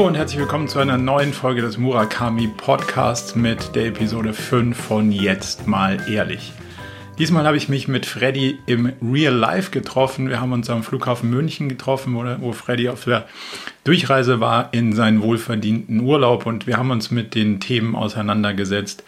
Hallo und herzlich willkommen zu einer neuen Folge des Murakami Podcasts mit der Episode 5 von Jetzt mal ehrlich. Diesmal habe ich mich mit Freddy im Real Life getroffen. Wir haben uns am Flughafen München getroffen, wo, wo Freddy auf der Durchreise war in seinen wohlverdienten Urlaub und wir haben uns mit den Themen auseinandergesetzt.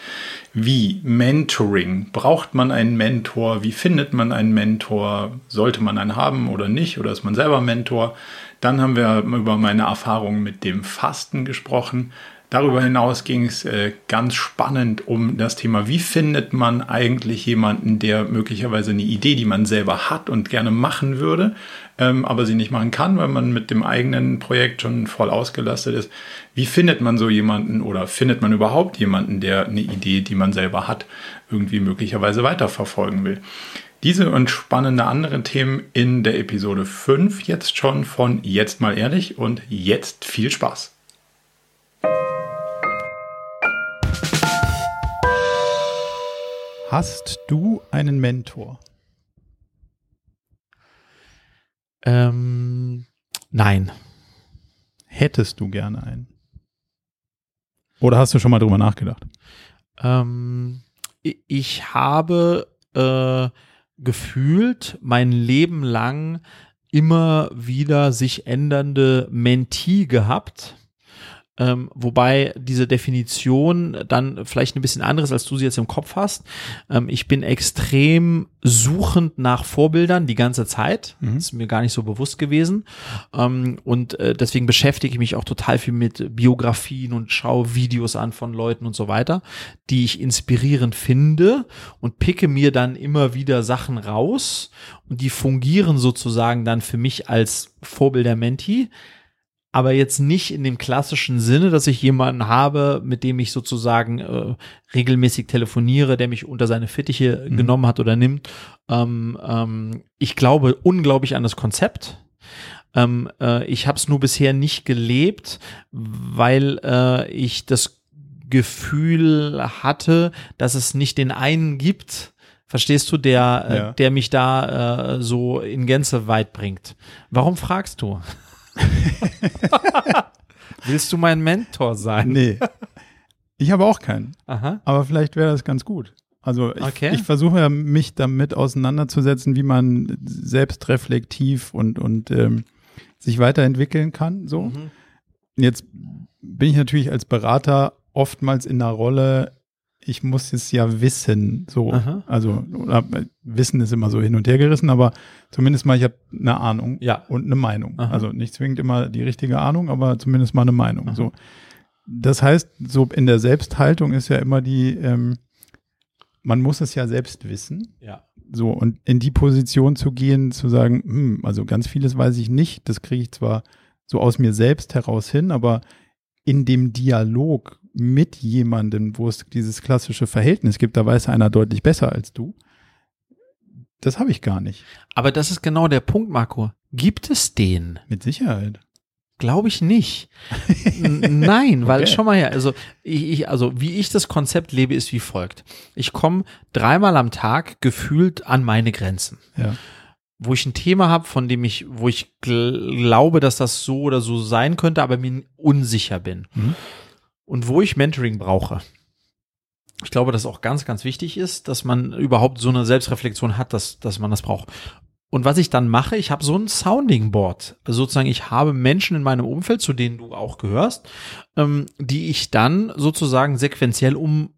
Wie Mentoring? Braucht man einen Mentor? Wie findet man einen Mentor? Sollte man einen haben oder nicht? Oder ist man selber Mentor? Dann haben wir über meine Erfahrungen mit dem Fasten gesprochen. Darüber hinaus ging es äh, ganz spannend um das Thema, wie findet man eigentlich jemanden, der möglicherweise eine Idee, die man selber hat und gerne machen würde, ähm, aber sie nicht machen kann, weil man mit dem eigenen Projekt schon voll ausgelastet ist. Wie findet man so jemanden oder findet man überhaupt jemanden, der eine Idee, die man selber hat, irgendwie möglicherweise weiterverfolgen will? Diese und spannende andere Themen in der Episode 5 jetzt schon von Jetzt mal ehrlich und jetzt viel Spaß. Hast du einen Mentor? Ähm, nein. Hättest du gerne einen? Oder hast du schon mal drüber nachgedacht? Ähm, ich habe äh, gefühlt mein Leben lang immer wieder sich ändernde Mentee gehabt ähm, wobei diese Definition dann vielleicht ein bisschen anderes, als du sie jetzt im Kopf hast. Ähm, ich bin extrem suchend nach Vorbildern die ganze Zeit. Mhm. Das ist mir gar nicht so bewusst gewesen. Ähm, und äh, deswegen beschäftige ich mich auch total viel mit Biografien und schaue Videos an von Leuten und so weiter, die ich inspirierend finde und picke mir dann immer wieder Sachen raus und die fungieren sozusagen dann für mich als Vorbilder-Menti aber jetzt nicht in dem klassischen Sinne, dass ich jemanden habe, mit dem ich sozusagen äh, regelmäßig telefoniere, der mich unter seine Fittiche mhm. genommen hat oder nimmt. Ähm, ähm, ich glaube unglaublich an das Konzept. Ähm, äh, ich habe es nur bisher nicht gelebt, weil äh, ich das Gefühl hatte, dass es nicht den einen gibt, verstehst du, der, äh, ja. der mich da äh, so in Gänze weit bringt. Warum fragst du? Willst du mein Mentor sein? Nee. Ich habe auch keinen. Aha. Aber vielleicht wäre das ganz gut. Also ich, okay. ich versuche ja, mich damit auseinanderzusetzen, wie man selbst reflektiv und, und ähm, sich weiterentwickeln kann. So. Mhm. Jetzt bin ich natürlich als Berater oftmals in der Rolle, ich muss es ja wissen, so. Aha. Also, oder, Wissen ist immer so hin und her gerissen, aber zumindest mal, ich habe eine Ahnung ja. und eine Meinung. Aha. Also nicht zwingend immer die richtige Ahnung, aber zumindest mal eine Meinung. Aha. So. Das heißt, so in der Selbsthaltung ist ja immer die, ähm, man muss es ja selbst wissen. Ja. So, und in die Position zu gehen, zu sagen, hm, also ganz vieles weiß ich nicht, das kriege ich zwar so aus mir selbst heraus hin, aber in dem Dialog mit jemandem, wo es dieses klassische Verhältnis gibt, da weiß einer deutlich besser als du. Das habe ich gar nicht. Aber das ist genau der Punkt, Marco. Gibt es den? Mit Sicherheit. Glaube ich nicht. Nein, weil okay. schon mal her, also ich, ich, also wie ich das Konzept lebe, ist wie folgt. Ich komme dreimal am Tag gefühlt an meine Grenzen. Ja. Wo ich ein Thema habe, von dem ich, wo ich glaube, dass das so oder so sein könnte, aber mir unsicher bin. Mhm und wo ich Mentoring brauche. Ich glaube, dass auch ganz, ganz wichtig ist, dass man überhaupt so eine Selbstreflexion hat, dass, dass man das braucht. Und was ich dann mache, ich habe so ein Sounding Board. Also sozusagen, ich habe Menschen in meinem Umfeld, zu denen du auch gehörst, ähm, die ich dann sozusagen sequenziell um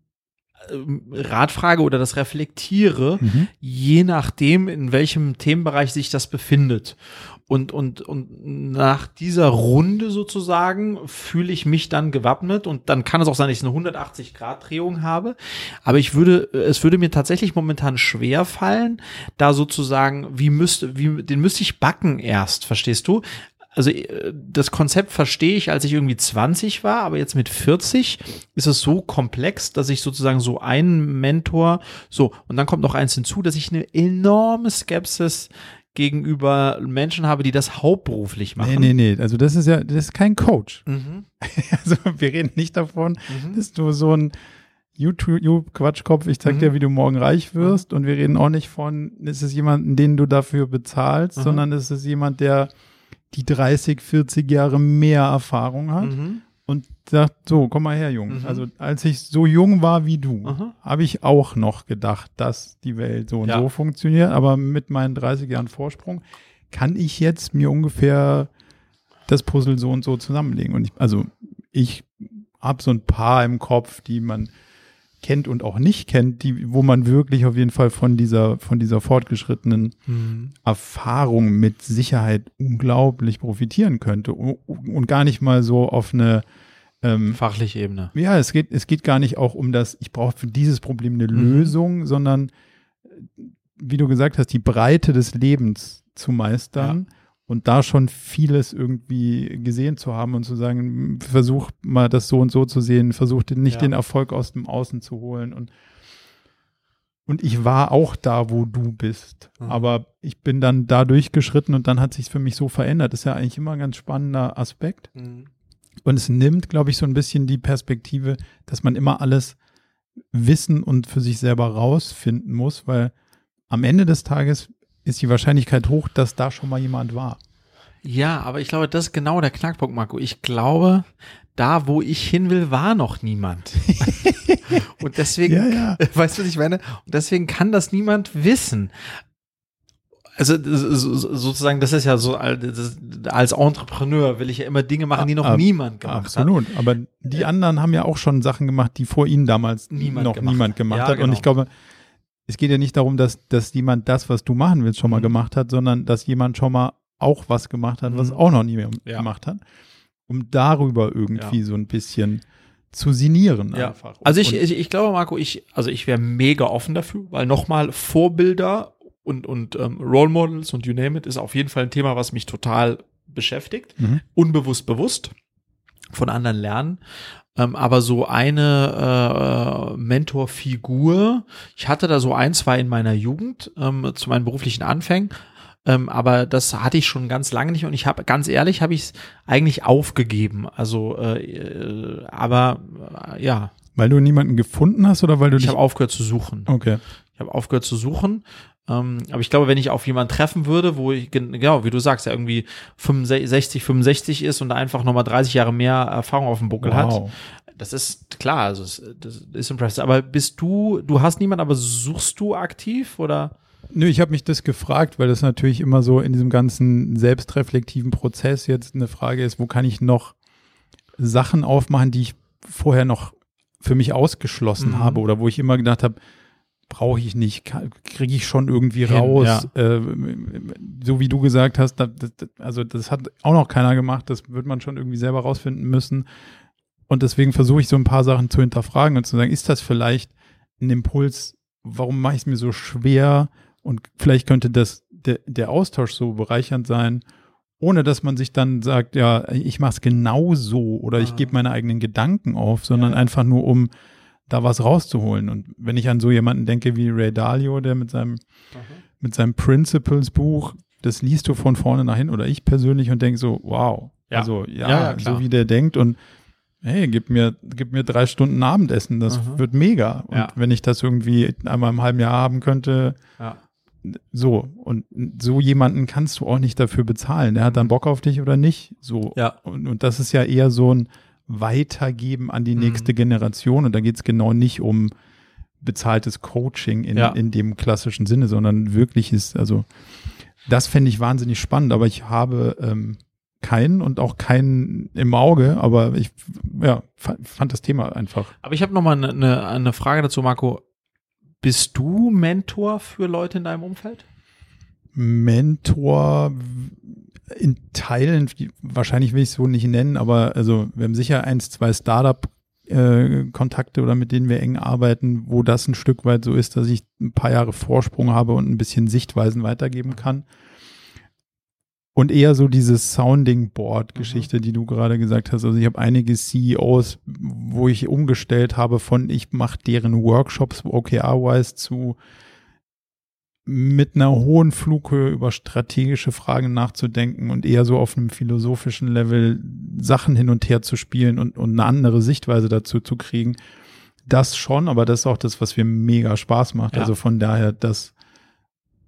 ähm, Ratfrage oder das reflektiere, mhm. je nachdem, in welchem Themenbereich sich das befindet. Und, und, und nach dieser Runde sozusagen fühle ich mich dann gewappnet und dann kann es auch sein, dass ich eine 180-Grad-Drehung habe. Aber ich würde, es würde mir tatsächlich momentan schwer fallen, da sozusagen, wie müsste, wie, den müsste ich backen erst, verstehst du? also äh, das Konzept verstehe ich, als ich irgendwie 20 war, aber jetzt mit 40 ist es so komplex, dass ich sozusagen so einen Mentor, so, und dann kommt noch eins hinzu, dass ich eine enorme Skepsis gegenüber Menschen habe, die das hauptberuflich machen. Nee, nee, nee. Also das ist ja, das ist kein Coach. Mhm. Also wir reden nicht davon, mhm. dass du so ein YouTube-Quatschkopf, ich zeig mhm. dir, wie du morgen reich wirst. Und wir reden auch nicht von, ist es jemand, den du dafür bezahlst, mhm. sondern ist es jemand, der die 30, 40 Jahre mehr Erfahrung hat Mhm. Und sagt, so, komm mal her, Junge. Mhm. Also als ich so jung war wie du, habe ich auch noch gedacht, dass die Welt so und Ja. so funktioniert. Aber mit meinen 30 Jahren Vorsprung kann ich jetzt mir ungefähr das Puzzle so und so zusammenlegen. Und ich, also ich habe so ein paar im Kopf, die man kennt und auch nicht kennt, die, wo man wirklich auf jeden Fall von dieser, von dieser fortgeschrittenen Mhm. Erfahrung mit Sicherheit unglaublich profitieren könnte und gar nicht mal so auf eine ähm, Fachliche Ebene. ja, es geht, es geht gar nicht auch um das, ich brauche für dieses Problem eine Mhm. Lösung, sondern äh, wie du gesagt hast, die Breite des Lebens zu meistern und da schon vieles irgendwie gesehen zu haben und zu sagen, versuch mal das so und so zu sehen, versuch nicht Ja. den Erfolg aus dem Außen zu holen und und ich war auch da, wo du bist. Mhm. Aber ich bin dann da durchgeschritten und dann hat sich für mich so verändert. Das ist ja eigentlich immer ein ganz spannender Aspekt. Mhm. Und es nimmt, glaube ich, so ein bisschen die Perspektive, dass man immer alles wissen und für sich selber rausfinden muss, weil am Ende des Tages ist die Wahrscheinlichkeit hoch, dass da schon mal jemand war. Ja, aber ich glaube, das ist genau der Knackpunkt, Marco. Ich glaube, da, wo ich hin will, war noch niemand. Und deswegen, ja. weißt du, was ich meine? Und deswegen kann das niemand wissen. Also so- so- sozusagen, das ist ja so, als Entrepreneur will ich ja immer Dinge machen, die noch Ah, niemand gemacht hat. Absolut. Aber die anderen haben ja auch schon Sachen gemacht, die vor ihnen damals Niemand noch gemacht niemand gemacht Ja, hat. Und genau. ich glaube, es geht ja nicht darum, dass, dass jemand das, was du machen willst, schon mal Mhm. gemacht hat, sondern dass jemand schon mal auch was gemacht hat, was Mhm. auch noch nie mehr Ja. gemacht hat, um darüber irgendwie Ja. so ein bisschen zu sinnieren. Ja. Einfach. Also ich, ich, ich glaube, Marco, ich, also ich wäre mega offen dafür, weil nochmal Vorbilder und, und ähm, Role Models und you name it ist auf jeden Fall ein Thema, was mich total beschäftigt. Mhm. Unbewusst, bewusst von anderen lernen. Ähm, aber so eine äh, Mentorfigur, ich hatte da so ein, zwei in meiner Jugend ähm, zu meinen beruflichen Anfängen. Ähm, aber das hatte ich schon ganz lange nicht und ich habe ganz ehrlich habe ich es eigentlich aufgegeben. Also äh, äh, aber äh, ja, Weil du niemanden gefunden hast oder weil du ich dich. habe aufgehört zu suchen. okay. Ich habe aufgehört zu suchen. Ähm, aber ich glaube, wenn ich auf jemanden treffen würde, wo ich, gen- genau, wie du sagst, der irgendwie 65, 65 ist und einfach nochmal 30 Jahre mehr Erfahrung auf dem Buckel hat, Wow. das ist klar, also das ist impressive. Aber bist du, du hast niemanden, aber suchst du aktiv oder? Nö, ich habe mich das gefragt, weil das natürlich immer so in diesem ganzen selbstreflektiven Prozess jetzt eine Frage ist, wo kann ich noch Sachen aufmachen, die ich vorher noch für mich ausgeschlossen Mhm. habe oder wo ich immer gedacht habe, brauche ich nicht, kriege ich schon irgendwie Hin, raus. Äh, so wie du gesagt hast, da, das, das- also das hat auch noch keiner gemacht, das wird man schon irgendwie selber rausfinden müssen. Und deswegen versuche ich so ein paar Sachen zu hinterfragen und zu sagen, ist das vielleicht ein Impuls, warum mache ich es mir so schwer? Und vielleicht könnte das der, der Austausch so bereichernd sein, ohne dass man sich dann sagt, ja, ich mache es genau so oder ich Ah. gebe meine eigenen Gedanken auf, sondern Ja. einfach nur, um da was rauszuholen. Und wenn ich an so jemanden denke wie Ray Dalio, der mit seinem, mit seinem Principles-Buch, das liest du von vorne nach hin oder ich persönlich und denke so, wow. Ja. Also ja, Ja, so wie der denkt und hey, gib mir, gib mir drei Stunden Abendessen, das Mhm. wird mega. Und Ja. wenn ich das irgendwie einmal im halben Jahr haben könnte, Ja. so. Und so jemanden kannst du auch nicht dafür bezahlen. Der hat dann Bock auf dich oder nicht. So. Ja. Und, und das ist ja eher so ein Weitergeben an die Mhm. nächste Generation. Und da geht es genau nicht um bezahltes Coaching in, Ja. in dem klassischen Sinne, sondern wirkliches, also das fände ich wahnsinnig spannend, aber ich habe ähm, keinen und auch keinen im Auge, aber ich ja, fand, das Thema einfach. Aber ich habe noch mal eine, eine, eine Frage dazu, Marco. Bist du Mentor für Leute in deinem Umfeld? Mentor in Teilen, wahrscheinlich will ich es so nicht nennen, aber also wir haben sicher eins, zwei Startup-Kontakte oder mit denen wir eng arbeiten, wo das ein Stück weit so ist, dass ich ein paar Jahre Vorsprung habe und ein bisschen Sichtweisen weitergeben kann. Und eher so diese Sounding Board-Geschichte, die du gerade gesagt hast. Also ich habe einige CEOs, wo ich umgestellt habe von ich mache deren Workshops OKR-wise zu mit einer hohen Flughöhe über strategische Fragen nachzudenken und eher so auf einem philosophischen Level Sachen hin und her zu spielen und, und eine andere Sichtweise dazu zu kriegen. Das schon, aber das ist auch das, was mir mega Spaß macht. Ja. Also von daher, das,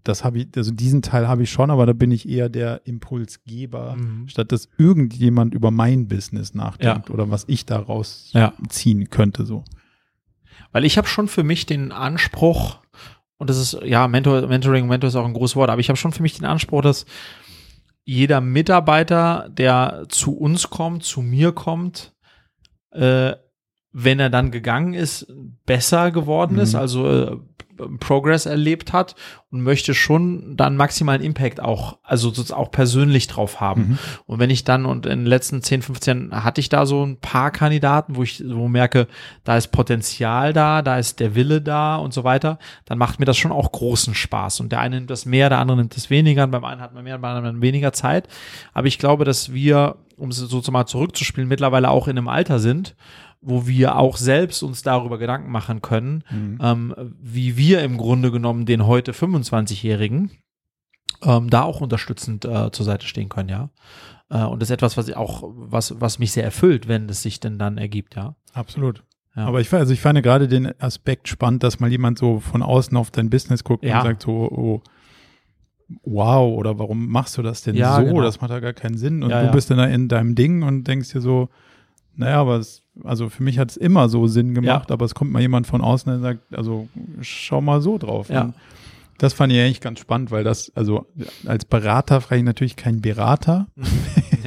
das habe ich, also diesen Teil habe ich schon, aber da bin ich eher der Impulsgeber, Mhm. statt dass irgendjemand über mein Business nachdenkt Ja. oder was ich daraus Ja. ziehen könnte, so. Weil ich habe schon für mich den Anspruch, und das ist, ja, Mentor, Mentoring, Mentor ist auch ein großes Wort, aber ich habe schon für mich den Anspruch, dass jeder Mitarbeiter, der zu uns kommt, zu mir kommt, äh, wenn er dann gegangen ist, besser geworden ist, Mhm. also äh, Progress erlebt hat und möchte schon dann maximalen Impact auch, also sozusagen auch persönlich drauf haben. Mhm. Und wenn ich dann, und in den letzten 10, 15 hatte ich da so ein paar Kandidaten, wo ich so merke, da ist Potenzial da, da ist der Wille da und so weiter, dann macht mir das schon auch großen Spaß. Und der eine nimmt das mehr, der andere nimmt das weniger, und beim einen hat man mehr, beim anderen weniger Zeit. Aber ich glaube, dass wir, um es so mal zurückzuspielen, mittlerweile auch in einem Alter sind, wo wir auch selbst uns darüber Gedanken machen können, Mhm. ähm, wie wir im Grunde genommen den heute 25-Jährigen ähm, da auch unterstützend äh, zur Seite stehen können, ja. Äh, und das ist etwas, was ich auch, was, was mich sehr erfüllt, wenn es sich denn dann ergibt, ja. Absolut. Ja. Aber ich, also ich fand gerade den Aspekt spannend, dass mal jemand so von außen auf dein Business guckt Ja. und sagt so, oh, wow, oder warum machst du das denn Ja, so? genau. Das macht ja gar keinen Sinn. Und du bist dann da in deinem Ding und denkst dir so, naja, aber es, also für mich hat es immer so Sinn gemacht, Ja. aber es kommt mal jemand von außen und sagt, also schau mal so drauf. Ja. Und das fand ich eigentlich ganz spannend, weil das, also als Berater frage ich natürlich keinen Berater.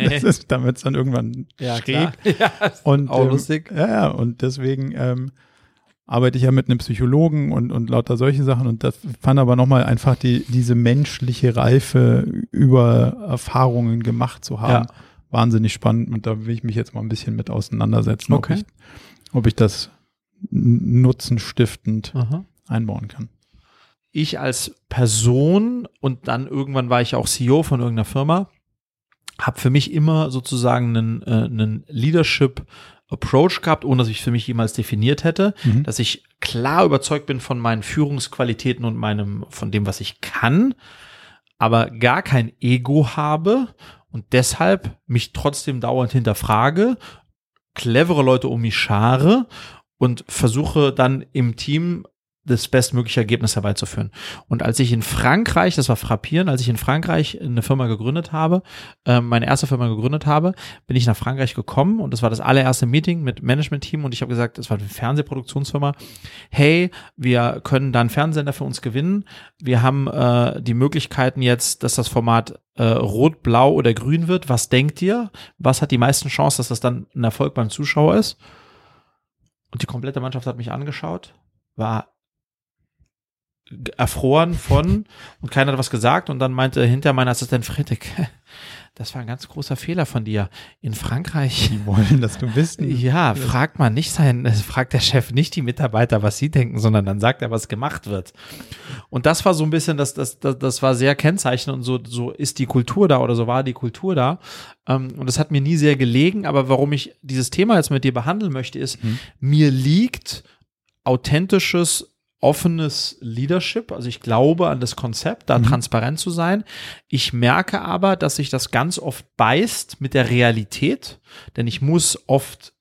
Das ist, damit es dann irgendwann ja, schräg. ja, Und, Auch ähm, lustig. Ja, ja, und deswegen ähm, arbeite ich ja mit einem Psychologen und, und lauter solche Sachen und das fand aber nochmal einfach die, diese menschliche Reife über Erfahrungen gemacht zu haben. Ja. Wahnsinnig spannend und da will ich mich jetzt mal ein bisschen mit auseinandersetzen, Okay. ob, ich, ob ich das nutzenstiftend Aha. einbauen kann. ich als Person und dann irgendwann war ich auch CEO von irgendeiner Firma, habe für mich immer sozusagen einen, äh, einen Leadership Approach gehabt, ohne dass ich für mich jemals definiert hätte, Mhm. dass ich klar überzeugt bin von meinen Führungsqualitäten und meinem, von dem, was ich kann, aber gar kein Ego habe und deshalb mich trotzdem dauernd hinterfrage, clevere Leute um mich schare und versuche dann im Team das bestmögliche Ergebnis herbeizuführen. Und als ich in Frankreich, das war frappierend, als ich in Frankreich eine Firma gegründet habe, äh, meine erste Firma gegründet habe, bin ich nach Frankreich gekommen und das war das allererste Meeting mit Management-Team und ich habe gesagt, das war eine Fernsehproduktionsfirma, hey, wir können da einen Fernsehsender für uns gewinnen. Wir haben äh, die Möglichkeiten jetzt, dass das Format äh, rot, blau oder grün wird. Was denkt ihr? Was hat die meisten Chancen, dass das dann ein Erfolg beim Zuschauer ist? Und die komplette Mannschaft hat mich angeschaut, war erfroren von und keiner hat was gesagt und dann meinte hinter mein Assistent Friedrich, das war ein ganz großer Fehler von dir. In Frankreich Die wollen, dass du wissen. ja, fragt man nicht sein, fragt der Chef nicht die Mitarbeiter, was sie denken, sondern dann sagt er, was gemacht wird. Und das war so ein bisschen, das, das, das, das war sehr kennzeichnend und so, so ist die Kultur da oder so war die Kultur da. Ähm, Und das hat mir nie sehr gelegen, aber warum ich dieses Thema jetzt mit dir behandeln möchte, ist, mir liegt authentisches, offenes Leadership. Also ich glaube an das Konzept, da transparent zu sein. Ich merke aber, dass sich das ganz oft beißt mit der Realität, denn ich muss oft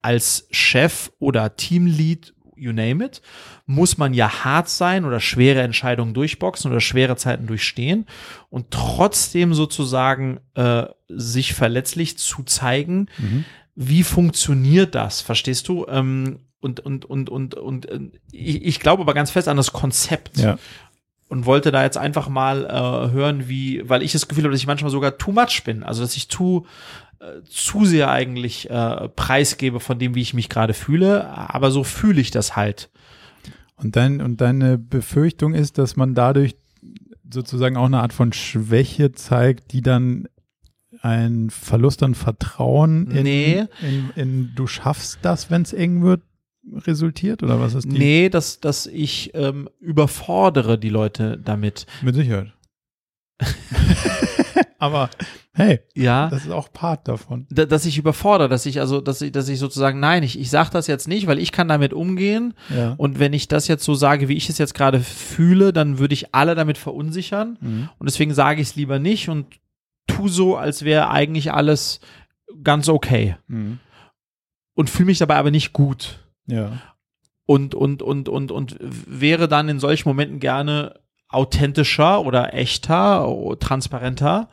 als Chef oder Teamlead, you name it, muss man ja hart sein oder schwere Entscheidungen durchboxen oder schwere Zeiten durchstehen und trotzdem sozusagen äh, sich verletzlich zu zeigen, Mhm. wie funktioniert das? Verstehst du? Ähm, und, und, und, und, und äh, ich, ich glaube aber ganz fest an das Konzept Ja. und wollte da jetzt einfach mal äh, hören, wie, weil ich das Gefühl habe, dass ich manchmal sogar too much bin, also dass ich zu äh, zu sehr eigentlich äh, preisgebe von dem, wie ich mich gerade fühle, aber so fühle ich das halt. Und, dein, und deine Befürchtung ist, dass man dadurch sozusagen auch eine Art von Schwäche zeigt, die dann ein Verlust an Vertrauen in, Nee. in, in du schaffst das, wenn es eng wird, resultiert? Oder was ist die? Nee, dass, dass ich ähm, überfordere die Leute damit. Mit Sicherheit. Aber hey, Ja. das ist auch Part davon. da- dass ich überfordere, dass ich also, dass ich, dass ich sozusagen, nein, ich, ich sage das jetzt nicht, weil ich kann damit umgehen Ja. und wenn ich das jetzt so sage, wie ich es jetzt gerade fühle, dann würde ich alle damit verunsichern Mhm. und deswegen sage ich es lieber nicht und tu so, als wäre eigentlich alles ganz okay Mhm. und fühle mich dabei aber nicht gut Ja. und und und und und wäre dann in solchen Momenten gerne authentischer oder echter, transparenter.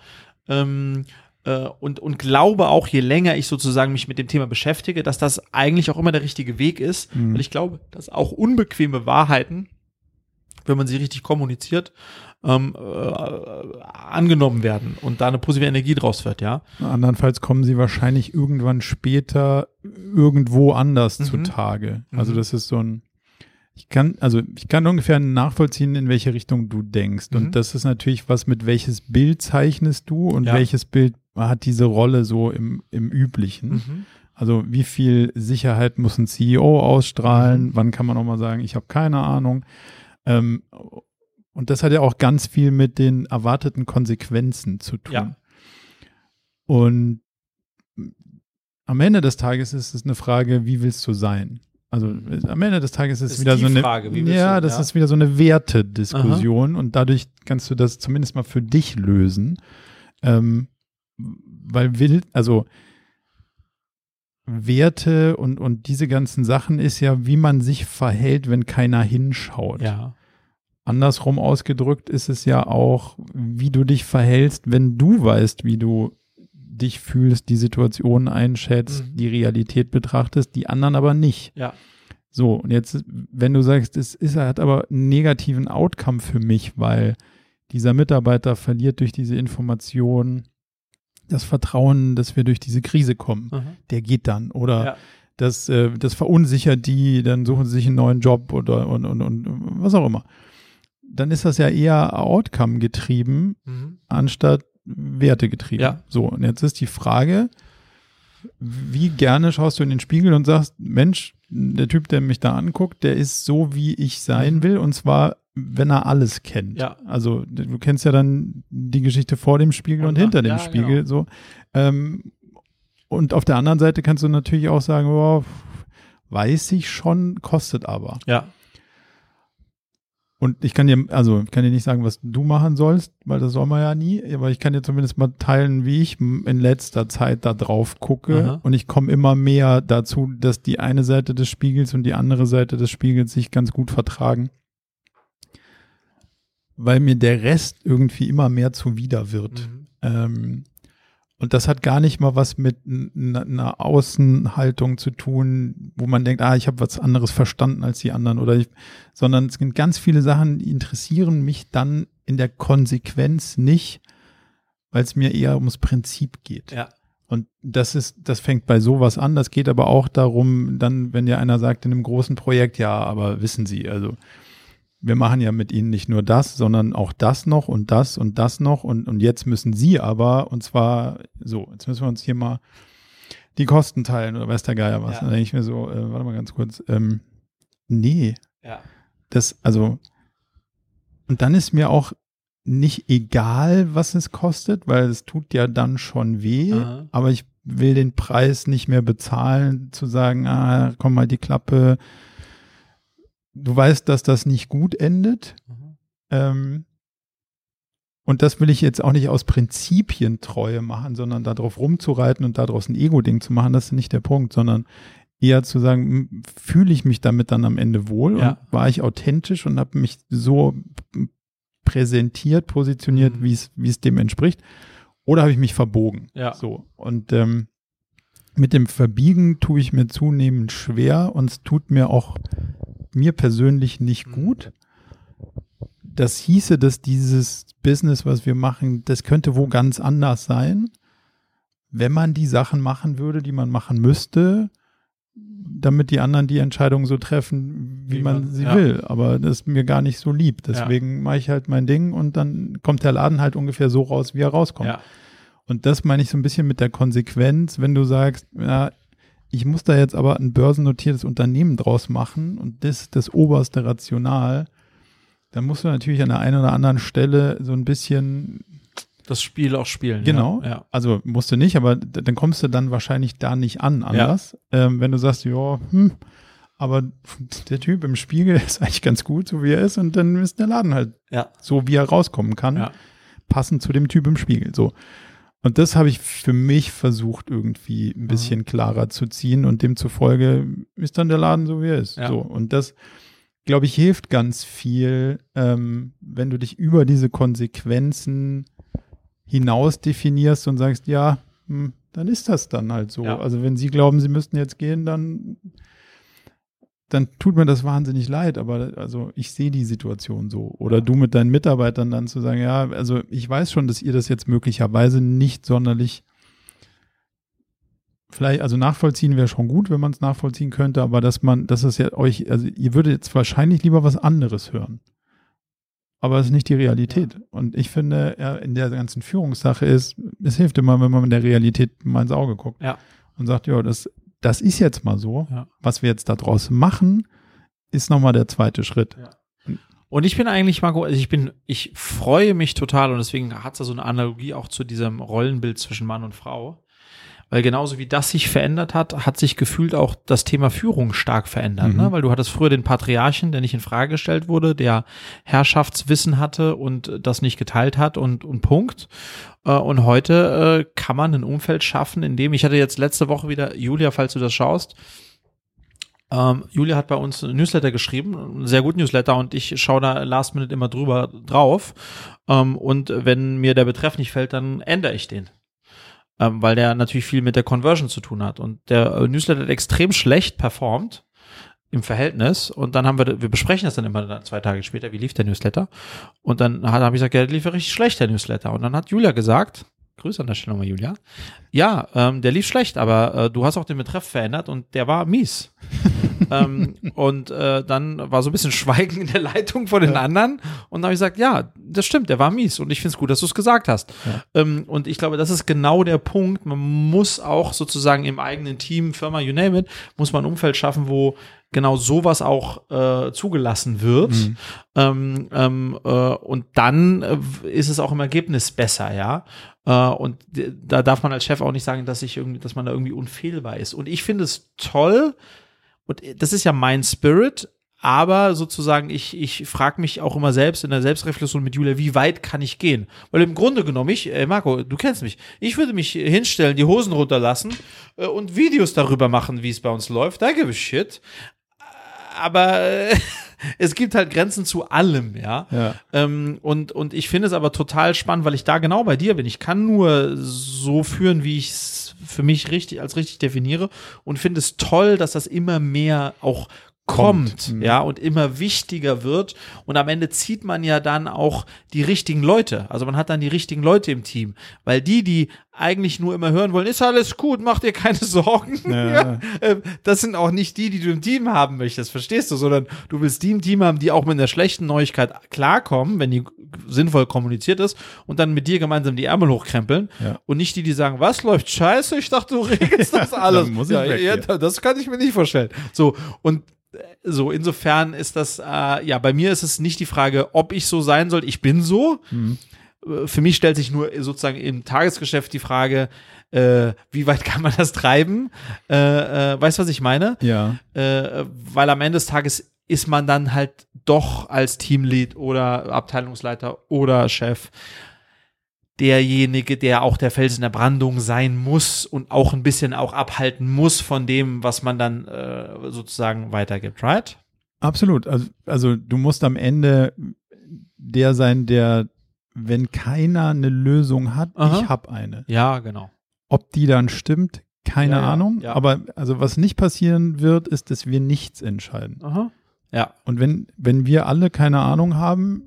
Ähm, äh, und, und glaube auch, je länger ich sozusagen mich mit dem Thema beschäftige, dass das eigentlich auch immer der richtige Weg ist. Mhm. Und ich glaube, dass auch unbequeme Wahrheiten, wenn man sie richtig kommuniziert, ähm, äh, angenommen werden und da eine positive Energie draus wird, ja. Andernfalls kommen sie wahrscheinlich irgendwann später irgendwo anders Mhm. zutage. Also Mhm. das ist so ein, ich kann, also ich kann ungefähr nachvollziehen, in welche Richtung du denkst. Mhm. Und das ist natürlich was, mit welches Bild zeichnest du und Ja. welches Bild hat diese Rolle so im, im Üblichen. Mhm. Also wie viel Sicherheit muss ein CEO ausstrahlen? Mhm. Wann kann man auch mal sagen, ich habe keine Ahnung? Ähm, und das hat ja auch ganz viel mit den erwarteten Konsequenzen zu tun. Ja. Und am Ende des Tages ist es eine Frage, wie willst du sein? Also am Ende des Tages ist es Ist wieder so eine Frage, wie ja, du- das ja. ist wieder so eine Wertediskussion und dadurch kannst du das zumindest mal für dich lösen, ähm, weil will also Werte und und diese ganzen Sachen ist ja, wie man sich verhält, wenn keiner hinschaut. Ja. Andersrum ausgedrückt ist es ja auch, wie du dich verhältst, wenn du weißt, wie du dich fühlst, die Situation einschätzt, Mhm. die Realität betrachtest, die anderen aber nicht. Ja. So, und jetzt, wenn du sagst, es ist, hat aber einen negativen Outcome für mich, weil dieser Mitarbeiter verliert durch diese Information das Vertrauen, dass wir durch diese Krise kommen. Mhm. Der geht dann. Oder Ja. das, äh, das verunsichert die, dann suchen sie sich einen neuen Job oder und, und, und was auch immer. Dann ist das ja eher Outcome getrieben, Mhm. anstatt Werte getrieben. Ja. So, und jetzt ist die Frage, wie gerne schaust du in den Spiegel und sagst, Mensch, der Typ, der mich da anguckt, der ist so, wie ich sein Mhm. will, und zwar, wenn er alles kennt. Ja. Also du kennst ja dann die Geschichte vor dem Spiegel und, Und hinter dem ja, Spiegel. genau. So. Ähm, und auf der anderen Seite kannst du natürlich auch sagen, oh, weiß ich schon, kostet aber. Ja. Und ich kann dir, also ich kann dir nicht sagen, was du machen sollst, weil das soll man ja nie, aber ich kann dir zumindest mal teilen, wie ich in letzter Zeit da drauf gucke. Aha. Und ich komme immer mehr dazu, dass die eine Seite des Spiegels und die andere Seite des Spiegels sich ganz gut vertragen. Weil mir der Rest irgendwie immer mehr zuwider wird. Mhm. Ähm, und das hat gar nicht mal was mit einer Außenhaltung zu tun, wo man denkt, ah, ich habe was anderes verstanden als die anderen oder ich, sondern es sind ganz viele Sachen, die interessieren mich dann in der Konsequenz nicht, weil es mir eher ums Prinzip geht. Ja. Und das ist, das fängt bei sowas an. Das geht aber auch darum, dann, wenn dir einer sagt in einem großen Projekt, ja, aber wissen Sie, also wir machen ja mit Ihnen nicht nur das, sondern auch das noch und das und das noch und, und jetzt müssen Sie aber, und zwar so, jetzt müssen wir uns hier mal die Kosten teilen oder weiß der Geier was. Ja. Dann denke ich mir so, äh, warte mal ganz kurz, ähm, nee, Ja. das, also, und dann ist mir auch nicht egal, was es kostet, weil es tut ja dann schon weh, Aha. aber ich will den Preis nicht mehr bezahlen, zu sagen, ah, komm mal die Klappe. Du weißt, dass das nicht gut endet. Mhm. Ähm, und das will ich jetzt auch nicht aus Prinzipientreue machen, sondern darauf rumzureiten und daraus ein Ego-Ding zu machen, das ist nicht der Punkt, sondern eher zu sagen, fühle ich mich damit dann am Ende wohl Ja. und war ich authentisch und habe mich so präsentiert, positioniert, Mhm. wie es wie es dem entspricht, oder habe ich mich verbogen? Ja. So und ähm, mit dem Verbiegen tue ich mir zunehmend schwer und es tut mir auch mir persönlich nicht Mhm. gut. Das hieße, dass dieses Business, was wir machen, das könnte wo ganz anders sein, wenn man die Sachen machen würde, die man machen müsste, damit die anderen die Entscheidung so treffen, wie, Wie man, man- sie ja. will. Aber das ist mir gar nicht so lieb. Deswegen mache ich halt mein Ding und dann kommt der Laden halt ungefähr so raus, wie er rauskommt. Ja. Und das meine ich so ein bisschen mit der Konsequenz, wenn du sagst, ja, ich muss da jetzt aber ein börsennotiertes Unternehmen draus machen und das das oberste Rational, dann musst du natürlich an der einen oder anderen Stelle so ein bisschen, Das Spiel auch spielen. genau, Ja. also musst du nicht, aber dann kommst du dann wahrscheinlich da nicht an anders. Ähm, wenn du sagst, ja, hm, aber der Typ im Spiegel ist eigentlich ganz gut, so wie er ist, und dann ist der Laden halt Ja. so, wie er rauskommen kann Ja. passend zu dem Typ im Spiegel. So. Und das habe ich für mich versucht, irgendwie ein bisschen klarer zu ziehen und demzufolge ist dann der Laden so, wie er ist. Ja. So. Und das glaube ich, hilft ganz viel, ähm, wenn du dich über diese Konsequenzen hinaus definierst und sagst, ja, hm, dann ist das dann halt so. Ja. Also wenn sie glauben, sie müssten jetzt gehen, dann, dann tut mir das wahnsinnig leid, aber also ich sehe die Situation so. Oder du mit deinen Mitarbeitern dann zu sagen, ja, also ich weiß schon, dass ihr das jetzt möglicherweise nicht sonderlich vielleicht, also nachvollziehen wäre schon gut, wenn man es nachvollziehen könnte, aber dass man, dass es ja euch, also ihr würdet jetzt wahrscheinlich lieber was anderes hören. Aber es ist nicht die Realität. Und ich finde, ja, in der ganzen Führungssache ist, es hilft immer, wenn man mit der Realität mal ins Auge guckt. Ja. Und sagt, ja, das, das ist jetzt mal so. Ja. Was wir jetzt daraus machen, ist nochmal der zweite Schritt. Und ich bin eigentlich, Marco, also ich bin, ich freue mich total und deswegen hat es ja so eine Analogie auch zu diesem Rollenbild zwischen Mann und Frau. Weil genauso wie das sich verändert hat, hat sich gefühlt auch das Thema Führung stark verändert. Mhm. Ne? Weil du hattest früher den Patriarchen, der nicht in Frage gestellt wurde, der Herrschaftswissen hatte und das nicht geteilt hat und, und Punkt. Äh, Und heute äh, kann man ein Umfeld schaffen, in dem, ich hatte jetzt letzte Woche wieder, Julia, falls du das schaust, ähm, Julia hat bei uns einen Newsletter geschrieben, einen sehr guten Newsletter und ich schaue da last minute immer drüber drauf. Ähm, und wenn mir der Betreff nicht fällt, dann ändere ich den. Ähm, weil der natürlich viel mit der Conversion zu tun hat. Und der äh, Newsletter hat extrem schlecht performt im Verhältnis. Und dann haben wir, wir besprechen das dann immer zwei Tage später, wie lief der Newsletter. Und dann habe ich gesagt, ja, der lief ja richtig schlecht, der Newsletter. Und dann hat Julia gesagt, Grüße an der Stelle nochmal, Julia. Ja, ähm, der lief schlecht, aber äh, du hast auch den Betreff verändert und der war mies. Ähm, und äh, dann war so ein bisschen Schweigen in der Leitung von den anderen. Und dann habe ich gesagt, ja, das stimmt, der war mies. Und ich finde es gut, dass du es gesagt hast. Ähm, und ich glaube, das ist genau der Punkt. Man muss auch sozusagen im eigenen Team, Firma, you name it, muss man ein Umfeld schaffen, wo genau sowas auch äh, zugelassen wird. Ähm, ähm, äh, und dann äh, ist es auch im Ergebnis besser, ja. Äh, und da darf man als Chef auch nicht sagen, dass ich irgendwie, dass man da irgendwie unfehlbar ist. Und ich finde es toll, und das ist ja mein Spirit, aber sozusagen, ich, ich frage mich auch immer selbst in der Selbstreflexion mit Julia, wie weit kann ich gehen? Weil im Grunde genommen, ich, äh, Marco, du kennst mich, ich würde mich hinstellen, die Hosen runterlassen äh, und Videos darüber machen, wie es bei uns läuft. Da give a shit. Aber äh, es gibt halt Grenzen zu allem, ja. Ja. Ähm, und, und ich finde es aber total spannend, weil ich da genau bei dir bin. Ich kann nur so führen, wie ich es für mich richtig als richtig definiere und finde es toll, dass das immer mehr auch kommt. Mhm. ja, und immer wichtiger wird. Und am Ende zieht man ja dann auch die richtigen Leute. Also man hat dann die richtigen Leute im Team. Weil die, die eigentlich nur immer hören wollen, ist alles gut, mach dir keine Sorgen. Ja. Ähm, das sind auch nicht die, die du im Team haben möchtest, verstehst du? Sondern du willst die im Team haben, die auch mit einer schlechten Neuigkeit klarkommen, wenn die sinnvoll kommuniziert ist und dann mit dir gemeinsam die Ärmel hochkrempeln Ja. und nicht die, die sagen, was läuft scheiße? Ich dachte, du regelst das alles. ja, ja, das kann ich mir nicht vorstellen. So, und so, insofern ist das, äh, ja, bei mir ist es nicht die Frage, ob ich so sein soll. Ich bin so. Äh, Für mich stellt sich nur sozusagen im Tagesgeschäft die Frage, äh, wie weit kann man das treiben? Äh, äh, weißt du, was ich meine? Ja. Äh, weil am Ende des Tages ist man dann halt doch als Teamlead oder Abteilungsleiter oder Chef derjenige, der auch der Fels in der Brandung sein muss und auch ein bisschen auch abhalten muss von dem, was man dann äh, sozusagen weitergibt, right? Absolut. Also, also du musst am Ende der sein, der, wenn keiner eine Lösung hat, Aha. ich habe eine. Ja, genau. Ob die dann stimmt, keine Ja, Ahnung. ja. Aber also was nicht passieren wird, ist, dass wir nichts entscheiden. Aha. Ja, Und wenn, wenn wir alle keine Ahnung haben,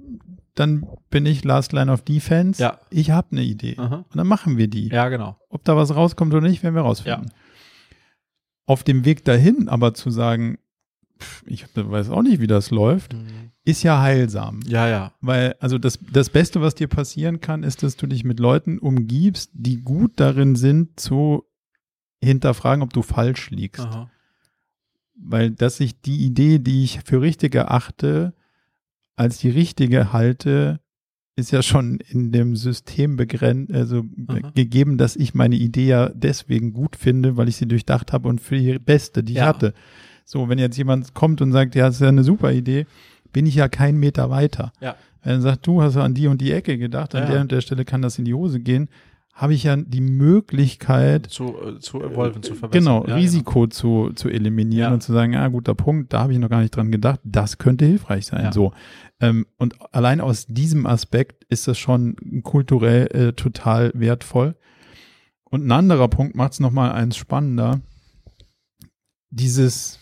dann bin ich Last Line of Defense. Ja. Ich habe eine Idee. Aha. Und dann machen wir die. ja, genau. Ob da was rauskommt oder nicht, werden wir rausfinden. Auf dem Weg dahin aber zu sagen, pff, ich weiß auch nicht, wie das läuft, ist ja heilsam. Ja, ja. Weil, also das, das Beste, was dir passieren kann, ist, dass du dich mit Leuten umgibst, die gut darin sind, zu hinterfragen, ob du falsch liegst. Aha. Weil, dass ich die Idee, die ich für richtig erachte, als die richtige halte, ist ja schon in dem System begrenzt, also Aha. gegeben, dass ich meine Idee ja deswegen gut finde, weil ich sie durchdacht habe und für die beste, die ich Ja. hatte. So, wenn jetzt jemand kommt und sagt, ja, das ist ja eine super Idee, bin ich ja keinen Meter weiter. Ja. Wenn er sagt, du hast an die und die Ecke gedacht, an Ja, der und der Stelle kann das in die Hose gehen, habe ich ja die Möglichkeit, Zu, äh, zu evolven, zu verbessern. genau, Ja, Risiko zu, zu eliminieren Ja. und zu sagen, ja, guter Punkt, da habe ich noch gar nicht dran gedacht, das könnte hilfreich sein. Ja. So. Ähm, und allein aus diesem Aspekt ist das schon kulturell äh, total wertvoll. Und ein anderer Punkt macht es nochmal eins spannender. Dieses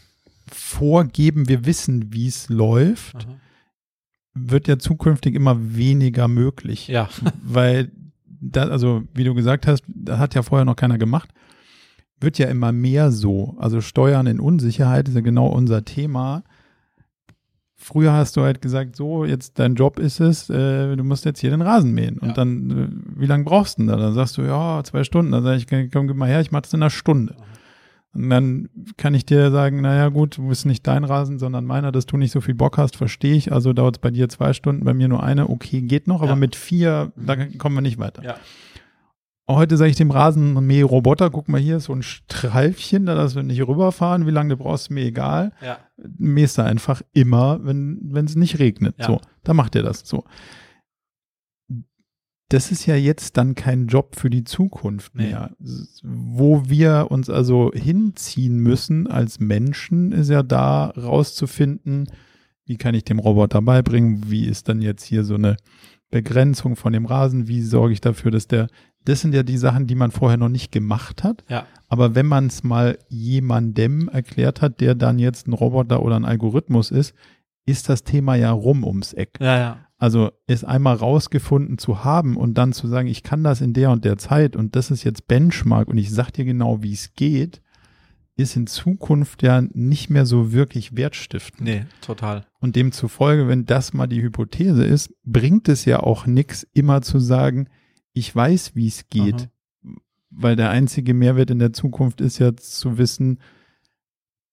Vorgeben, wir wissen, wie es läuft, Aha. wird ja zukünftig immer weniger möglich Ja, weil da, also wie du gesagt hast, das hat ja vorher noch keiner gemacht, wird ja immer mehr so. Also Steuern in Unsicherheit ist ja genau unser Thema. Früher hast du halt gesagt, so, jetzt dein Job ist es, äh, du musst jetzt hier den Rasen mähen. Und Ja. dann, äh, wie lange brauchst du denn da? Dann sagst du, ja, zwei Stunden. Dann sage ich, komm, gib mal her, ich mach das in einer Stunde. Und dann kann ich dir sagen, naja gut, du bist nicht dein Rasen, sondern meiner, dass du nicht so viel Bock hast, verstehe ich. Also dauert es bei dir zwei Stunden, bei mir nur eine. Okay, geht noch, aber Ja. mit vier, da kommen wir nicht weiter. Ja. Heute sage ich dem Rasenmäherroboter, guck mal hier ist so ein Streifchen, da dass wir nicht rüberfahren, wie lange du brauchst, mir egal. ja. Mähst du einfach immer, wenn es nicht regnet. Ja. So, da macht er das so. Das ist ja jetzt dann kein Job für die Zukunft Nee. mehr. S- Wo wir uns also hinziehen müssen als Menschen, ist ja da rauszufinden, wie kann ich dem Roboter beibringen, wie ist dann jetzt hier so eine Begrenzung von dem Rasen, wie sorge ich dafür, dass der, das sind ja die Sachen, die man vorher noch nicht gemacht hat. Ja. Aber wenn man es mal jemandem erklärt hat, der dann jetzt ein Roboter oder ein Algorithmus ist, ist das Thema ja rum ums Eck. Ja, ja. Also es einmal rausgefunden zu haben und dann zu sagen, ich kann das in der und der Zeit und das ist jetzt Benchmark und ich sag dir genau, wie es geht, ist in Zukunft ja nicht mehr so wirklich wertstiftend. Nee, total. Und demzufolge, wenn das mal die Hypothese ist, bringt es ja auch nichts, immer zu sagen, ich weiß, wie es geht. Weil der einzige Mehrwert in der Zukunft ist ja zu wissen,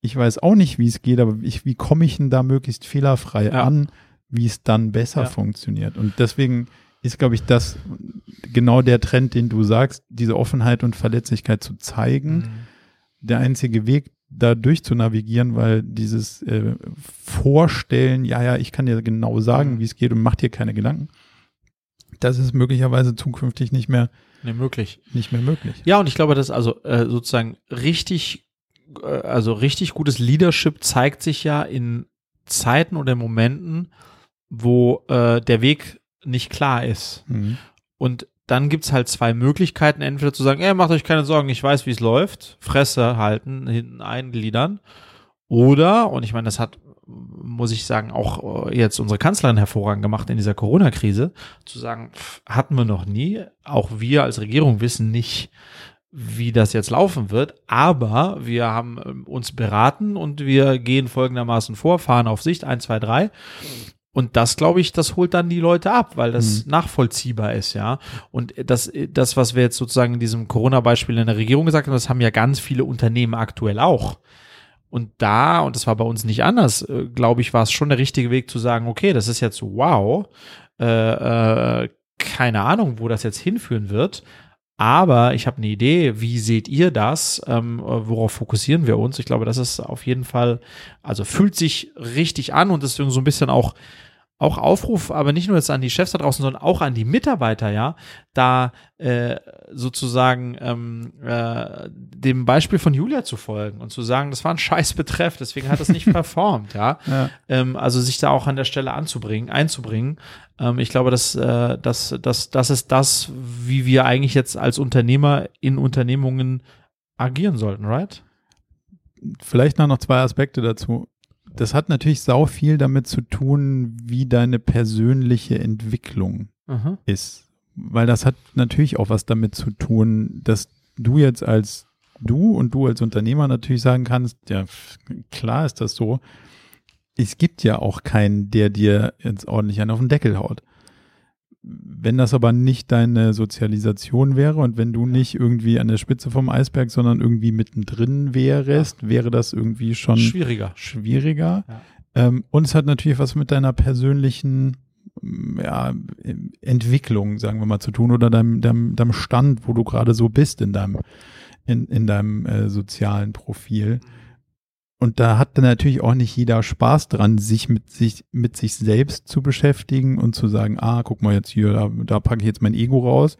ich weiß auch nicht, wie es geht, aber ich, wie komme ich denn da möglichst fehlerfrei Ja. an, wie es dann besser Ja. funktioniert. Und deswegen ist, glaube ich, das genau der Trend, den du sagst, diese Offenheit und Verletzlichkeit zu zeigen Mhm. der einzige Weg, da durch zu navigieren, weil dieses äh, Vorstellen, ja, ja, ich kann dir genau sagen, Mhm. wie es geht und mach dir keine Gedanken, das ist möglicherweise zukünftig nicht mehr, Nee, möglich. nicht mehr möglich. Ja, und ich glaube, dass also äh, sozusagen richtig, äh, also richtig gutes Leadership zeigt sich ja in Zeiten oder Momenten, wo äh, der Weg nicht klar ist. Mhm. Und dann gibt's halt zwei Möglichkeiten, entweder zu sagen, ey, macht euch keine Sorgen, ich weiß, wie es läuft, Fresse halten, hinten eingliedern. Oder, und ich meine, das hat, muss ich sagen, auch äh, jetzt unsere Kanzlerin hervorragend gemacht in dieser Corona-Krise, zu sagen, pff, hatten wir noch nie. Auch wir als Regierung wissen nicht, wie das jetzt laufen wird, aber wir haben ähm, uns beraten und wir gehen folgendermaßen vor, fahren auf Sicht, eins, zwei, drei. Und das, glaube ich, das holt dann die Leute ab, weil das nachvollziehbar ist, ja. Und das, das, was wir jetzt sozusagen in diesem Corona-Beispiel in der Regierung gesagt haben, das haben ja ganz viele Unternehmen aktuell auch. Und da, und das war bei uns nicht anders, äh, glaube ich, war es schon der richtige Weg zu sagen, okay, das ist jetzt wow, äh, äh, keine Ahnung, wo das jetzt hinführen wird. Aber ich habe eine Idee, wie seht ihr das? Ähm, äh, worauf fokussieren wir uns? Ich glaube, das ist auf jeden Fall, also fühlt sich richtig an und deswegen so ein bisschen auch, auch Aufruf, aber nicht nur jetzt an die Chefs da draußen, sondern auch an die Mitarbeiter, ja, da äh, sozusagen ähm, äh, dem Beispiel von Julia zu folgen und zu sagen, das war ein scheiß Betreff, deswegen hat es nicht performt, ja. Ja. Ähm, also sich da auch an der Stelle anzubringen, einzubringen. Ähm, ich glaube, dass, äh, dass, dass, das ist das, wie wir eigentlich jetzt als Unternehmer in Unternehmungen agieren sollten, right? Vielleicht noch, noch zwei Aspekte dazu. Das hat natürlich sau viel damit zu tun, wie deine persönliche Entwicklung Mhm. ist. Weil das hat natürlich auch was damit zu tun, dass du jetzt als du und du als Unternehmer natürlich sagen kannst, ja, klar ist das so. Es gibt ja auch keinen, der dir jetzt ordentlich einen auf den Deckel haut. Wenn das aber nicht deine Sozialisation wäre und wenn du nicht irgendwie an der Spitze vom Eisberg, sondern irgendwie mittendrin wärest, wäre das irgendwie schon Schwieriger. schwieriger. Ja. Ähm, und es hat natürlich was mit deiner persönlichen mm, ja, Entwicklung, sagen wir mal, zu tun oder deinem, deinem, deinem Stand, wo du gerade so bist in deinem, in, in deinem äh, sozialen Profil. Und da hat dann natürlich auch nicht jeder Spaß dran, sich mit sich, mit sich selbst zu beschäftigen und zu sagen, ah, guck mal jetzt hier, da, da packe ich jetzt mein Ego raus.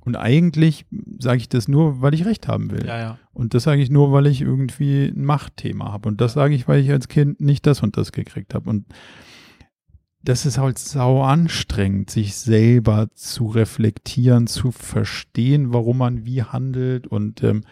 Und eigentlich sage ich das nur, weil ich Recht haben will. Ja, ja. Und das sage ich nur, weil ich irgendwie ein Machtthema habe. Und das sage ich, weil ich als Kind nicht das und das gekriegt habe. Und das ist halt sau anstrengend, sich selber zu reflektieren, zu verstehen, warum man wie handelt und ähm,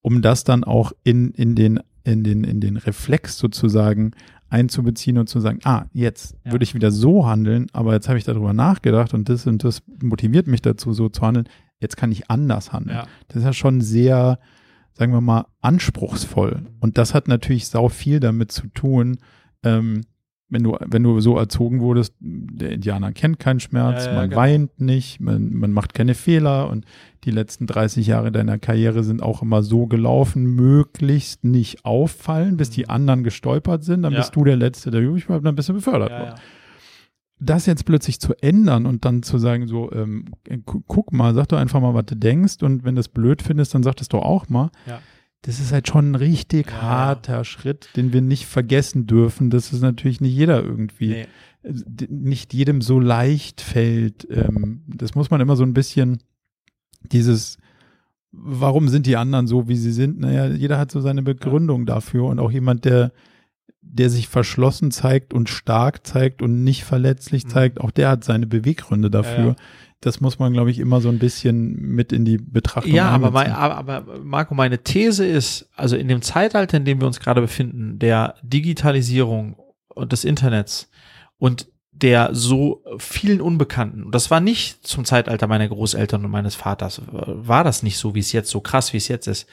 um das dann auch in, in, den, in, den, in den Reflex sozusagen einzubeziehen und zu sagen, ah, jetzt Ja. würde ich wieder so handeln, aber jetzt habe ich darüber nachgedacht und das und das motiviert mich dazu, so zu handeln. Jetzt kann ich anders handeln. Ja. Das ist ja schon sehr, sagen wir mal, anspruchsvoll. Und das hat natürlich sau viel damit zu tun, ähm, wenn du, wenn du so erzogen wurdest, der Indianer kennt keinen Schmerz, Ja, ja, man genau. weint nicht, man, man macht keine Fehler und die letzten 30 Jahre deiner Karriere sind auch immer so gelaufen, möglichst nicht auffallen, bis die anderen gestolpert sind, dann Mhm. Ja. bist du der Letzte, der übrig bleibt, dann bist du befördert worden das jetzt plötzlich zu ändern und dann zu sagen, so, ähm, gu- guck mal, sag doch einfach mal, was du denkst und wenn du es blöd findest, dann sag das doch auch mal. Ja. Das ist halt schon ein richtig Ja, ja. harter Schritt, den wir nicht vergessen dürfen. Das ist natürlich nicht jeder irgendwie, Nee. äh, nicht jedem so leicht fällt. Ähm, das muss man immer so ein bisschen dieses, warum sind die anderen so, wie sie sind? Naja, jeder hat so seine Begründung dafür und auch jemand, der, der sich verschlossen zeigt und stark zeigt und nicht verletzlich Mhm. zeigt, auch der hat seine Beweggründe dafür. Ja, ja. Das muss man, glaube ich, immer so ein bisschen mit in die Betrachtung Ja, aber, mein, aber, aber Marco, meine These ist, also in dem Zeitalter, in dem wir uns gerade befinden, der Digitalisierung und des Internets und der so vielen Unbekannten, und das war nicht zum Zeitalter meiner Großeltern und meines Vaters, war das nicht so, wie es jetzt, so krass, wie es jetzt ist.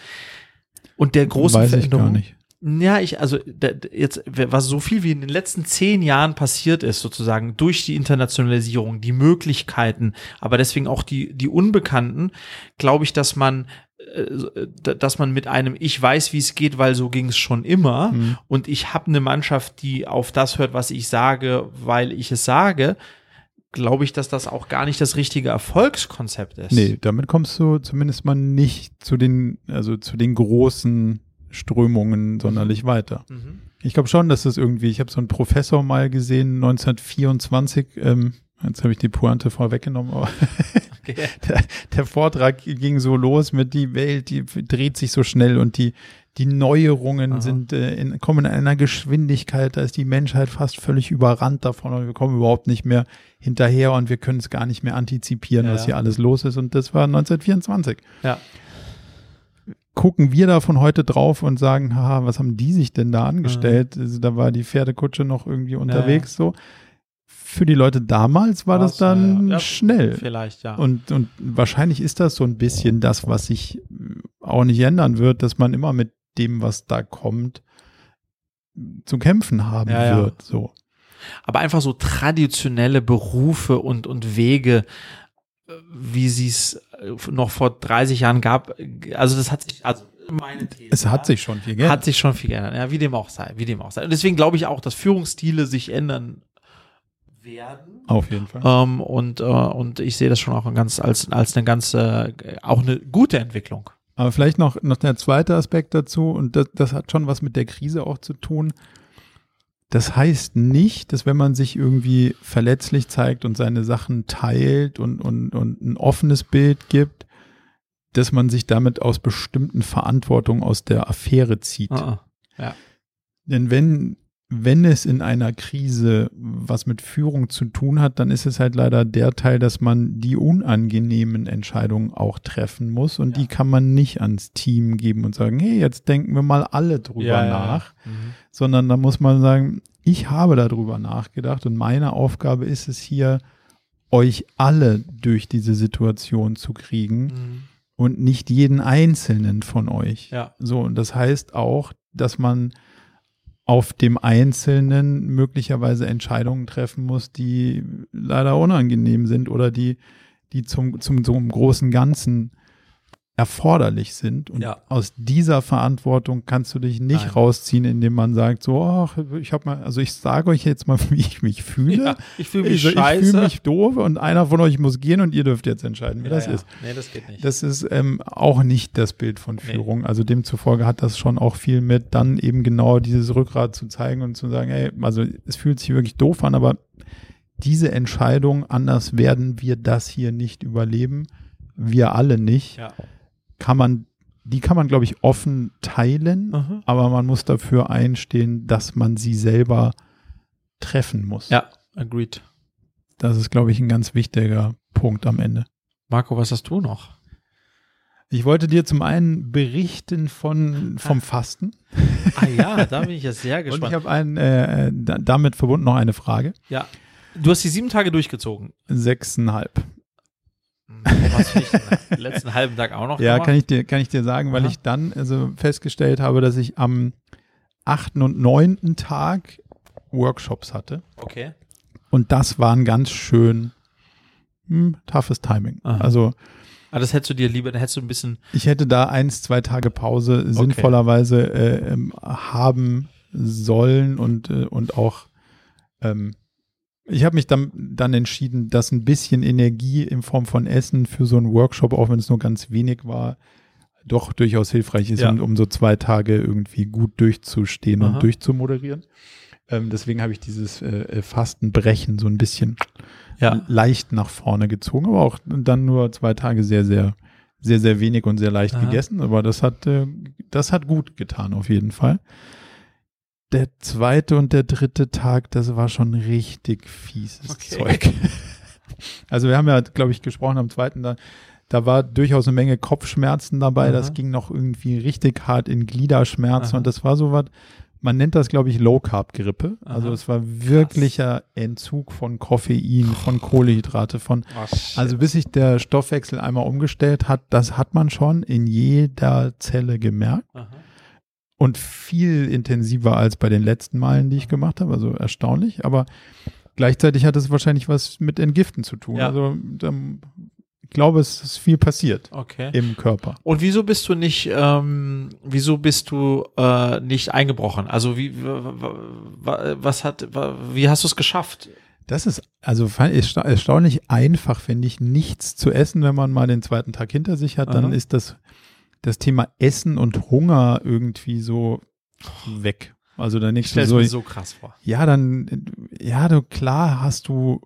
Und der großen Weiß ich gar Veränderung, nicht. Ja, ich, also da- jetzt, was so viel wie in den letzten zehn Jahren passiert ist, sozusagen durch die Internationalisierung, die Möglichkeiten, aber deswegen auch die, die Unbekannten, glaube ich, dass man, äh, d- dass man mit einem Ich weiß, wie es geht, weil so ging es schon immer Mhm. und ich habe eine Mannschaft, die auf das hört, was ich sage, weil ich es sage, glaube ich, dass das auch gar nicht das richtige Erfolgskonzept ist. Nee, damit kommst du zumindest mal nicht zu den, also zu den großen Strömungen sonderlich weiter. Mhm. Ich glaube schon, dass das irgendwie, ich habe so einen Professor mal gesehen, 1924, ähm, jetzt habe ich die Pointe vorweggenommen, aber Okay. der, der Vortrag ging so los mit die Welt, die dreht sich so schnell und die, die Neuerungen Aha. sind, äh, in, kommen in einer Geschwindigkeit, da ist die Menschheit fast völlig überrannt davon und wir kommen überhaupt nicht mehr hinterher und wir können es gar nicht mehr antizipieren, Ja, was ja. hier alles los ist und das war 1924 Ja. Gucken wir da von heute drauf und sagen, haha, was haben die sich denn da angestellt? Mhm. Also, da war die Pferdekutsche noch irgendwie unterwegs so. Für die Leute damals war das ja, dann ja. Ja, schnell. Vielleicht, ja. Und, und wahrscheinlich ist das so ein bisschen das, was sich auch nicht ändern wird, dass man immer mit dem, was da kommt, zu kämpfen haben Ja, wird. So. aber einfach so traditionelle Berufe und, und Wege, äh, wie sie es äh, noch vor 30 Jahren gab. Also das hat sich, also meine These. Es hat ja, sich schon viel geändert. hat sich schon viel geändert. Ja, wie dem auch sei, wie dem auch sei. Und deswegen glaube ich auch, dass Führungsstile sich ändern werden. Auf jeden Fall. Ähm, und, äh, und ich sehe das schon auch ganz, als, als eine ganz, äh, auch eine gute Entwicklung. Aber vielleicht noch, noch der zweite Aspekt dazu, und das, das hat schon was mit der Krise auch zu tun. Das heißt nicht, dass wenn man sich irgendwie verletzlich zeigt und seine Sachen teilt und, und, und ein offenes Bild gibt, dass man sich damit aus bestimmten Verantwortungen aus der Affäre zieht. Ah, Denn wenn, wenn es in einer Krise was mit Führung zu tun hat, dann ist es halt leider der Teil, dass man die unangenehmen Entscheidungen auch treffen muss und Ja. die kann man nicht ans Team geben und sagen, hey, jetzt denken wir mal alle drüber nach, Mhm. sondern da muss man sagen, ich habe darüber nachgedacht und meine Aufgabe ist es hier, euch alle durch diese Situation zu kriegen Mhm. und nicht jeden einzelnen von euch. Ja. So, und das heißt auch, dass man auf dem Einzelnen möglicherweise Entscheidungen treffen muss, die leider unangenehm sind oder die, die zum, zum, zum großen Ganzen erforderlich sind. Und Ja. aus dieser Verantwortung kannst du dich nicht Nein. rausziehen, indem man sagt, so, ach, ich habe mal, also ich sage euch jetzt mal, wie ich mich fühle. Ja, ich fühle mich ich, ich scheiße. fühle mich doof und einer von euch muss gehen und ihr dürft jetzt entscheiden, wie ja, das ist. Nee, das geht nicht. Das ist ähm, auch nicht das Bild von Führung. Also demzufolge hat das schon auch viel mit, dann eben genau dieses Rückgrat zu zeigen und zu sagen, ey, also es fühlt sich wirklich doof an, aber diese Entscheidung, anders werden wir das hier nicht überleben. wir alle nicht, Ja. Kann man, die kann man, glaube ich, offen teilen, Mhm. aber man muss dafür einstehen, dass man sie selber treffen muss. Ja, agreed. Das ist, glaube ich, ein ganz wichtiger Punkt am Ende. Marco, was hast du noch? Ich wollte dir zum einen berichten von, vom Fasten. Ah ja, da bin ich jetzt sehr Und ich gespannt. habe einen, äh, da, damit verbunden noch eine Frage. Ja. Du hast die sieben Tage durchgezogen. Sechseinhalb. Warum hast du nicht den letzten halben Tag auch noch Ja, gemacht? kann ich dir, kann ich dir sagen, weil Aha. ich dann also festgestellt habe, dass ich am achten und neunten Tag Workshops hatte. Okay. Und das waren ganz schön hm, toughes Timing. Aha. Also Ah, das hättest du dir lieber, dann hättest du ein bisschen. ich hätte da eins, zwei Tage Pause sinnvollerweise äh, ähm, haben sollen und, äh, und auch ähm, ich habe mich dann, dann entschieden, dass ein bisschen Energie in Form von Essen für so einen Workshop, auch wenn es nur ganz wenig war, doch durchaus hilfreich ist, Ja. um, um so zwei Tage irgendwie gut durchzustehen Aha. und durchzumoderieren. Ähm, deswegen habe ich dieses äh, Fastenbrechen so ein bisschen Ja. leicht nach vorne gezogen, aber auch dann nur zwei Tage sehr, sehr, sehr, sehr wenig und sehr leicht Aha. gegessen. Aber das hat, äh, das hat gut getan auf jeden Fall. Der zweite und der dritte Tag, das war schon richtig fieses Okay. Zeug. Also wir haben ja, glaube ich, gesprochen am zweiten, da, da war durchaus eine Menge Kopfschmerzen dabei. Aha. Das ging noch irgendwie richtig hart in Gliederschmerzen Aha. und das war so was, man nennt das, glaube ich, Low Carb Grippe. Also es war wirklicher Entzug von Koffein, von Kohlehydrate, von also bis sich der Stoffwechsel einmal umgestellt hat, das hat man schon in jeder Zelle gemerkt Aha. Und viel intensiver als bei den letzten Malen, die ich gemacht habe, also erstaunlich, aber gleichzeitig hat es wahrscheinlich was mit Entgiften zu tun. Ja. Also ich glaube, es ist viel passiert Okay. im Körper. Und wieso bist du nicht, ähm, wieso bist du äh, nicht eingebrochen? Also wie, was hat, wie hast du es geschafft? Das ist also erstaunlich einfach, finde ich, nichts zu essen, wenn man mal den zweiten Tag hinter sich hat, dann Aha. ist das, das Thema Essen und Hunger irgendwie so weg. Also dann nicht stelle so, mir so krass vor. ja, dann, ja, du, klar hast du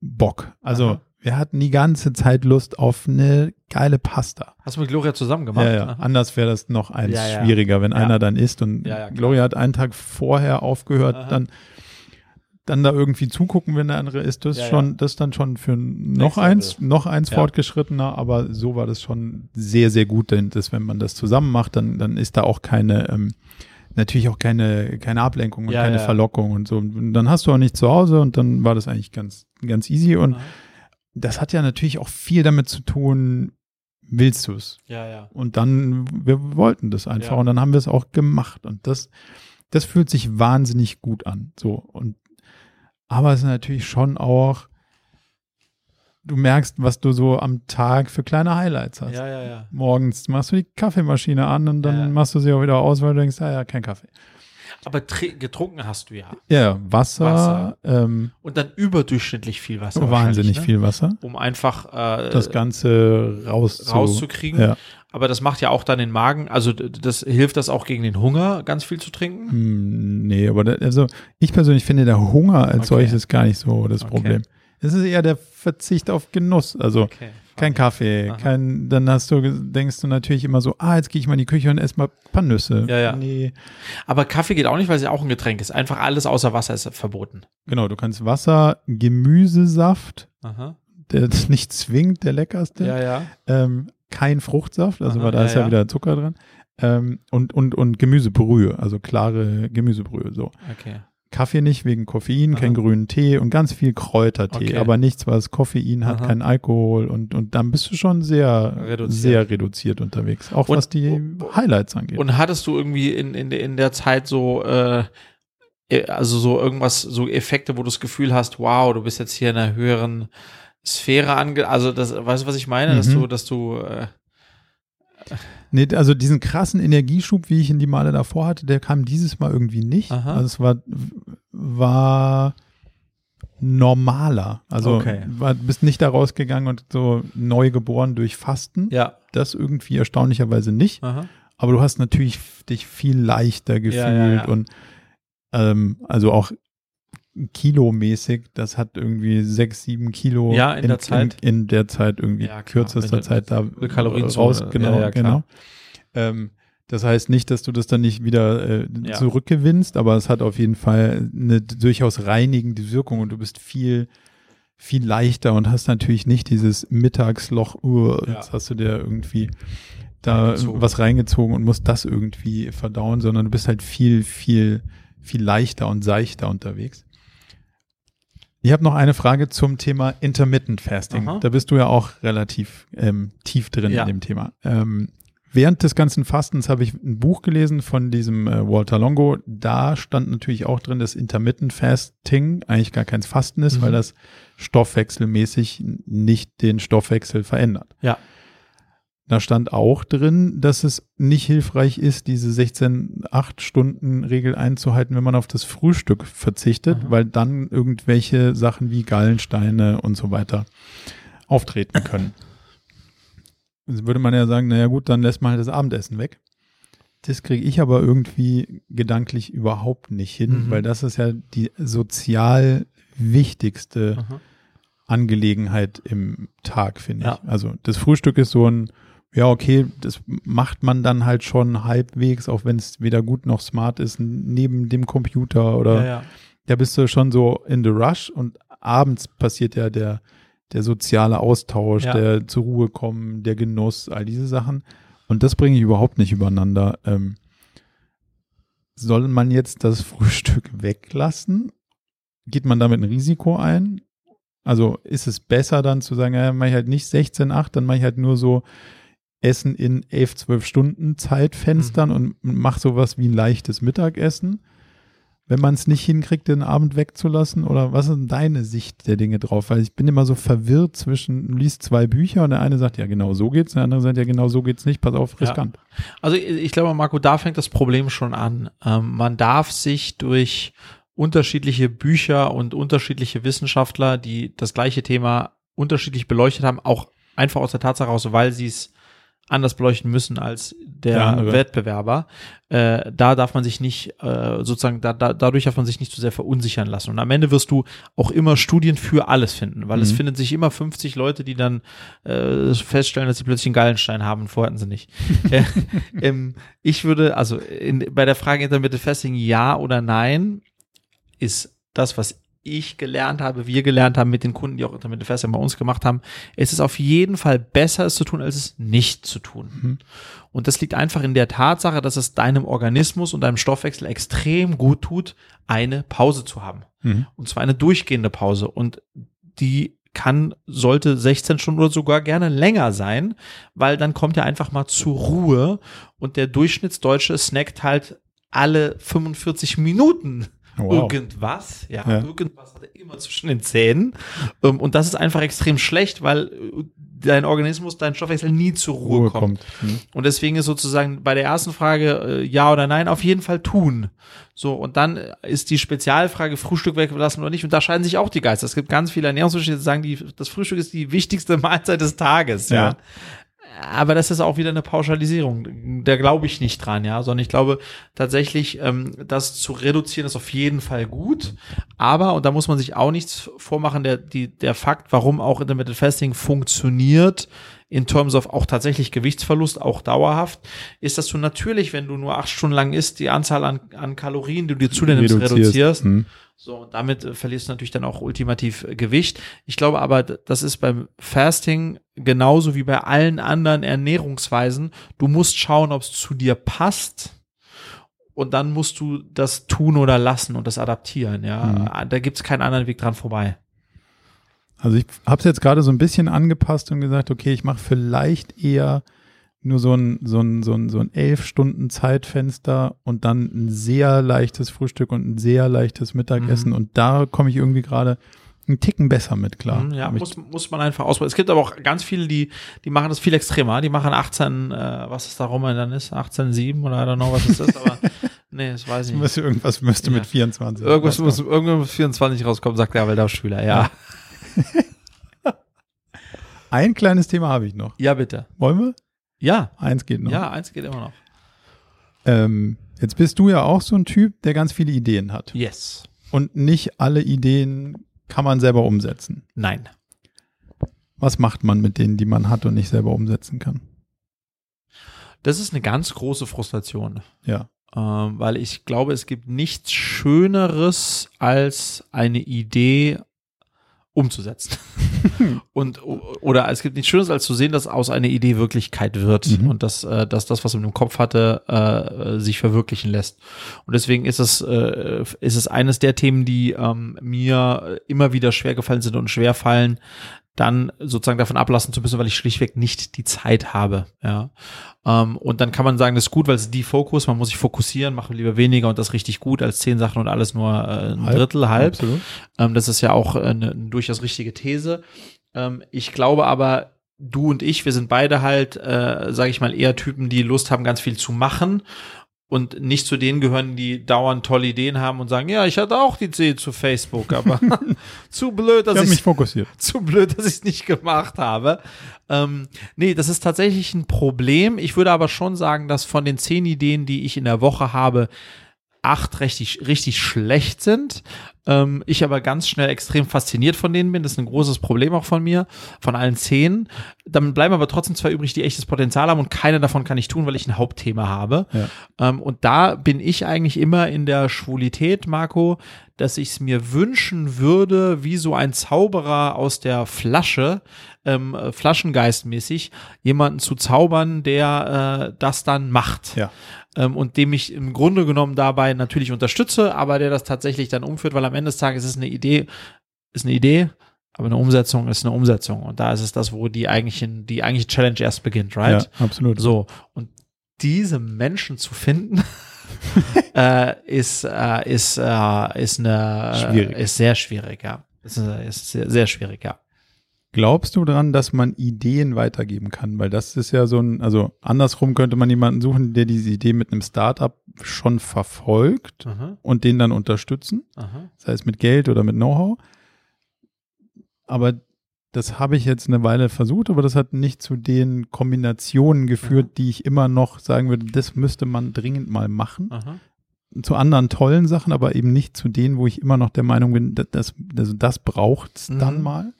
Bock. Also Aha. wir hatten die ganze Zeit Lust auf eine geile Pasta. Hast du mit Gloria zusammen gemacht? Ja, ja. Aha. Anders wäre das noch eins Ja, ja. schwieriger, wenn einer dann isst und. Gloria hat einen Tag vorher aufgehört, Aha. dann dann da irgendwie zugucken, wenn der andere isst, das ist Ja, ja. schon, das ist dann schon für noch Next eins, noch eins Ja. fortgeschrittener, aber so war das schon sehr, sehr gut, denn das, wenn man das zusammen macht, dann, dann ist da auch keine, ähm, natürlich auch keine, keine Ablenkung und Ja, keine ja. Verlockung und so. Und dann hast du auch nicht zu Hause und dann war das eigentlich ganz, ganz easy und das hat ja natürlich auch viel damit zu tun, willst du es? Ja, ja. Und dann, wir wollten das einfach Ja. und dann haben wir es auch gemacht. Und das, das fühlt sich wahnsinnig gut an. So. Und, aber es ist natürlich schon auch, du merkst, was du so am Tag für kleine Highlights hast. Ja, ja, ja. Morgens machst du die Kaffeemaschine an und dann Ja. machst du sie auch wieder aus, weil du denkst, ah ja, kein Kaffee. Aber tr- getrunken hast du ja. Ja, Wasser, Wasser. Ähm, Und dann überdurchschnittlich viel Wasser. wahnsinnig ne? viel Wasser. Um einfach äh, Das Ganze raus rauszukriegen. Ja. Aber das macht ja auch dann den Magen, also das hilft das auch gegen den Hunger, ganz viel zu trinken. Hm, Nee, aber da, also ich persönlich finde der Hunger als Okay. solches gar nicht so das Okay. Problem. Es ist eher der Verzicht auf Genuss. Also Okay. kein Kaffee, Aha. kein, dann hast du, denkst du natürlich immer so, ah, jetzt gehe ich mal in die Küche und esse mal ein paar Nüsse. Ja, ja. Nee. Aber Kaffee geht auch nicht, weil es ja auch ein Getränk ist. Einfach alles außer Wasser ist verboten. Genau, du kannst Wasser, Gemüsesaft, Aha. der nicht zwingend der leckerste, Ja, ja. ähm, kein Fruchtsaft, also Aha, weil da ja, ist ja, ja. wieder Zucker dran. Ähm, und, und, und Gemüsebrühe, also klare Gemüsebrühe, so. Okay. Kaffee nicht wegen Koffein, Aha. kein grünen Tee und ganz viel Kräutertee, Okay. aber nichts, was Koffein hat, Aha. kein Alkohol und, und dann bist du schon sehr Reduziert. sehr reduziert unterwegs, auch Und- was die Highlights angeht. Und hattest du irgendwie in, in, in der Zeit so, äh, äh, also so irgendwas, so Effekte, wo du das Gefühl hast, wow, du bist jetzt hier in einer höheren Sphäre ange, also das, weißt du, was ich meine, dass Mhm. du, dass du, äh, nee, also diesen krassen Energieschub, wie ich ihn die Male davor hatte, der kam dieses Mal irgendwie nicht. Aha. Also es war war normaler. Also Okay. war, bist nicht da rausgegangen und so neu geboren durch Fasten. ja, Das irgendwie erstaunlicherweise nicht. aha. Aber du hast natürlich dich viel leichter gefühlt Ja, ja, ja. und ähm, also auch kilomäßig, das hat irgendwie sechs, sieben Kilo Ja, in der Zeit. In, in der Zeit irgendwie kürzester Zeit da raus, genau, genau. Ähm, das heißt nicht, dass du das dann nicht wieder äh, Ja. zurückgewinnst, aber es hat auf jeden Fall eine durchaus reinigende Wirkung und du bist viel viel leichter und hast natürlich nicht dieses Mittagsloch, uh, Ja. jetzt hast du dir irgendwie da Reingezogen. was reingezogen und musst das irgendwie verdauen, sondern du bist halt viel, viel, viel leichter und seichter unterwegs. Ich habe noch eine Frage zum Thema Intermittent Fasting. Aha. Da bist du ja auch relativ ähm, tief drin Ja. in dem Thema. Ähm, während des ganzen Fastens habe ich ein Buch gelesen von diesem äh, Walter Longo. Da stand natürlich auch drin, dass Intermittent Fasting eigentlich gar kein Fasten ist, Mhm. weil das stoffwechselmäßig nicht den Stoffwechsel verändert. Ja. Da stand auch drin, dass es nicht hilfreich ist, diese 16-8-Stunden-Regel einzuhalten, wenn man auf das Frühstück verzichtet, Mhm. weil dann irgendwelche Sachen wie Gallensteine und so weiter auftreten können. Jetzt würde man ja sagen, naja gut, dann lässt man halt das Abendessen weg. Das kriege ich aber irgendwie gedanklich überhaupt nicht hin, Mhm. weil das ist ja die sozial wichtigste Aha. Angelegenheit im Tag, finde Ja. ich. Also das Frühstück ist so ein, ja, okay, das macht man dann halt schon halbwegs, auch wenn es weder gut noch smart ist, neben dem Computer oder Ja, ja. da bist du schon so in the rush und abends passiert ja der, der soziale Austausch, Ja. der zur Ruhe kommen, der Genuss, all diese Sachen. Und das bringe ich überhaupt nicht übereinander. Ähm, soll man jetzt das Frühstück weglassen? Geht man damit ein Risiko ein? Also ist es besser dann zu sagen, ja, mache ich halt nicht 16, 8, dann mache ich halt nur so Essen in 11, 12 Stunden Zeitfenstern Mhm. und mach sowas wie ein leichtes Mittagessen, wenn man es nicht hinkriegt, den Abend wegzulassen? Oder was ist denn deine Sicht der Dinge drauf? Weil ich bin immer so verwirrt zwischen, du liest zwei Bücher und der eine sagt, ja genau so geht's, der andere sagt, ja genau so geht's nicht, pass auf, Ja. riskant. Also ich glaube, Marco, da fängt das Problem schon an. Ähm, man darf sich durch unterschiedliche Bücher und unterschiedliche Wissenschaftler, die das gleiche Thema unterschiedlich beleuchtet haben, auch einfach aus der Tatsache raus, weil sie es anders beleuchten müssen als der, andere. Wettbewerber. Äh, da darf man sich nicht, äh, sozusagen, da, da, dadurch darf man sich nicht zu sehr verunsichern lassen. Und am Ende wirst du auch immer Studien für alles finden, weil es Mhm. finden sich immer 50 Leute, die dann äh, feststellen, dass sie plötzlich einen Gallenstein haben und vorher hatten sie nicht. äh, ähm, ich würde, also in, bei der Frage Intermittent Fasting ja oder nein, ist das, was ich gelernt habe, wir gelernt haben mit den Kunden, die auch Intermittent bei uns gemacht haben, es ist auf jeden Fall besser, es zu tun, als es nicht zu tun. Mhm. Und das liegt einfach in der Tatsache, dass es deinem Organismus und deinem Stoffwechsel extrem gut tut, eine Pause zu haben. Mhm. Und zwar eine durchgehende Pause. Und die kann, sollte 16 Stunden oder sogar gerne länger sein, weil dann kommt er einfach mal zur Ruhe und der Durchschnittsdeutsche snackt halt alle 45 Minuten Wow. irgendwas. Ja, Ja. irgendwas hat er immer zwischen den Zähnen. Ähm, Und das ist einfach extrem schlecht, weil äh, dein Organismus, dein Stoffwechsel nie zur Ruhe, Ruhe kommt. kommt. Mhm. Und deswegen ist sozusagen bei der ersten Frage äh, ja oder nein auf jeden Fall tun. So, und dann äh, ist die Spezialfrage Frühstück weglassen oder nicht. Und da scheiden sich auch die Geister. Es gibt ganz viele Ernährungswissenschaftler, die sagen, die, das Frühstück ist die wichtigste Mahlzeit des Tages. Ja. Ja. Aber das ist auch wieder eine Pauschalisierung. Da glaube ich nicht dran, ja, sondern ich glaube tatsächlich, ähm, das zu reduzieren ist auf jeden Fall gut. Aber, und da muss man sich auch nichts vormachen, der, die, der Fakt, warum auch Intermittent Fasting funktioniert, in terms of auch tatsächlich Gewichtsverlust, auch dauerhaft, ist, dass du natürlich, wenn du nur acht Stunden lang isst, die Anzahl an, an Kalorien, die du dir zu dir nimmst, reduzierst. Mhm. So, und damit äh, verlierst du natürlich dann auch ultimativ äh, Gewicht. Ich glaube aber, das ist beim Fasting genauso wie bei allen anderen Ernährungsweisen. Du musst schauen, ob es zu dir passt. Und dann musst du das tun oder lassen und das adaptieren. Ja, da gibt's keinen anderen Weg dran vorbei. Also ich habe es jetzt gerade so ein bisschen angepasst und gesagt, okay, ich mache vielleicht eher nur so ein, so ein, so ein, so ein elf Stunden Zeitfenster und dann ein sehr leichtes Frühstück und ein sehr leichtes Mittagessen Mhm. und da komme ich irgendwie gerade einen Ticken besser mit klar. Mhm, Ja, muss, muss man einfach ausprobieren. Es gibt aber auch ganz viele, die, die machen das viel extremer. Die machen 18, äh, was es da rum dann ist, 18,7 oder I don't know, was es ist, aber nee, das weiß ich nicht. irgendwas müsste Ja. mit 24. Irgendwas muss, rauskommen. irgendwann muss 24 rauskommen, sagt der Waldorfschüler. Ja. Ein kleines Thema habe ich noch. Ja, bitte. Wollen wir? Ja. Eins geht noch. Ja, eins geht immer noch. Ähm, jetzt bist du ja auch so ein Typ, der ganz viele Ideen hat. Yes. Und nicht alle Ideen kann man selber umsetzen. Nein. Was macht man mit denen, die man hat und nicht selber umsetzen kann? Das ist eine ganz große Frustration. Ja. Ähm, weil ich glaube, es gibt nichts Schöneres als eine Idee umzusetzen. und oder es gibt nichts Schöneres als zu sehen, dass aus einer Idee Wirklichkeit wird Mhm. und dass, äh, dass das, was man im Kopf hatte, äh, sich verwirklichen lässt. Und deswegen ist es äh, ist es eines der Themen, die ähm, mir immer wieder schwer gefallen sind und schwer fallen, dann sozusagen davon ablassen zu müssen, weil ich schlichtweg nicht die Zeit habe. Ja. Ähm, und dann kann man sagen, das ist gut, weil es ist die Fokus, man muss sich fokussieren, machen lieber weniger und das richtig gut als zehn Sachen und alles nur äh, ein Halb, Drittel, halb. Ähm, das ist ja auch eine, eine durchaus richtige These. Ähm, ich glaube aber, du und ich, wir sind beide halt, äh, sage ich mal, eher Typen, die Lust haben, ganz viel zu machen und nicht zu denen gehören, die dauernd tolle Ideen haben und sagen, ja, ich hatte auch die Idee zu Facebook, aber zu blöd, dass ich mich fokussiert. zu blöd, dass ich es nicht gemacht habe. Ähm, nee, das ist tatsächlich ein Problem. Ich würde aber schon sagen, dass von den zehn Ideen, die ich in der Woche habe, acht richtig, richtig schlecht sind. Ähm, ich aber ganz schnell extrem fasziniert von denen bin. Das ist ein großes Problem auch von mir, von allen zehn. Dann bleiben aber trotzdem zwei übrig, die echtes Potenzial haben und keine davon kann ich tun, weil ich ein Hauptthema habe. Ja. Ähm, und da bin ich eigentlich immer in der Schwulität, Marco, dass ich es mir wünschen würde, wie so ein Zauberer aus der Flasche, ähm, äh, Flaschengeistmäßig, jemanden zu zaubern, der äh, das dann macht. Ja. Ähm, und dem ich im Grunde genommen dabei natürlich unterstütze, aber der das tatsächlich dann umführt, weil am Ende des Tages ist eine Idee, ist eine Idee, aber eine Umsetzung ist eine Umsetzung. Und da ist es das, wo die eigentlichen, die eigentliche Challenge erst beginnt, right? Ja, absolut. So, und diese Menschen zu finden, äh, ist, äh, ist, äh, ist eine, Schwierig. ist sehr schwierig, ja. Ist, ist sehr, sehr schwierig, ja. Glaubst du daran, dass man Ideen weitergeben kann? Weil das ist ja so ein, also andersrum könnte man jemanden suchen, der diese Idee mit einem Startup schon verfolgt Aha, und den dann unterstützen, aha. sei es mit Geld oder mit Know-how. Aber das habe ich jetzt eine Weile versucht, aber das hat nicht zu den Kombinationen geführt, die ich immer noch sagen würde, das müsste man dringend mal machen. aha. Zu anderen tollen Sachen, aber eben nicht zu denen, wo ich immer noch der Meinung bin, das, das, also das braucht's Mhm. dann mal.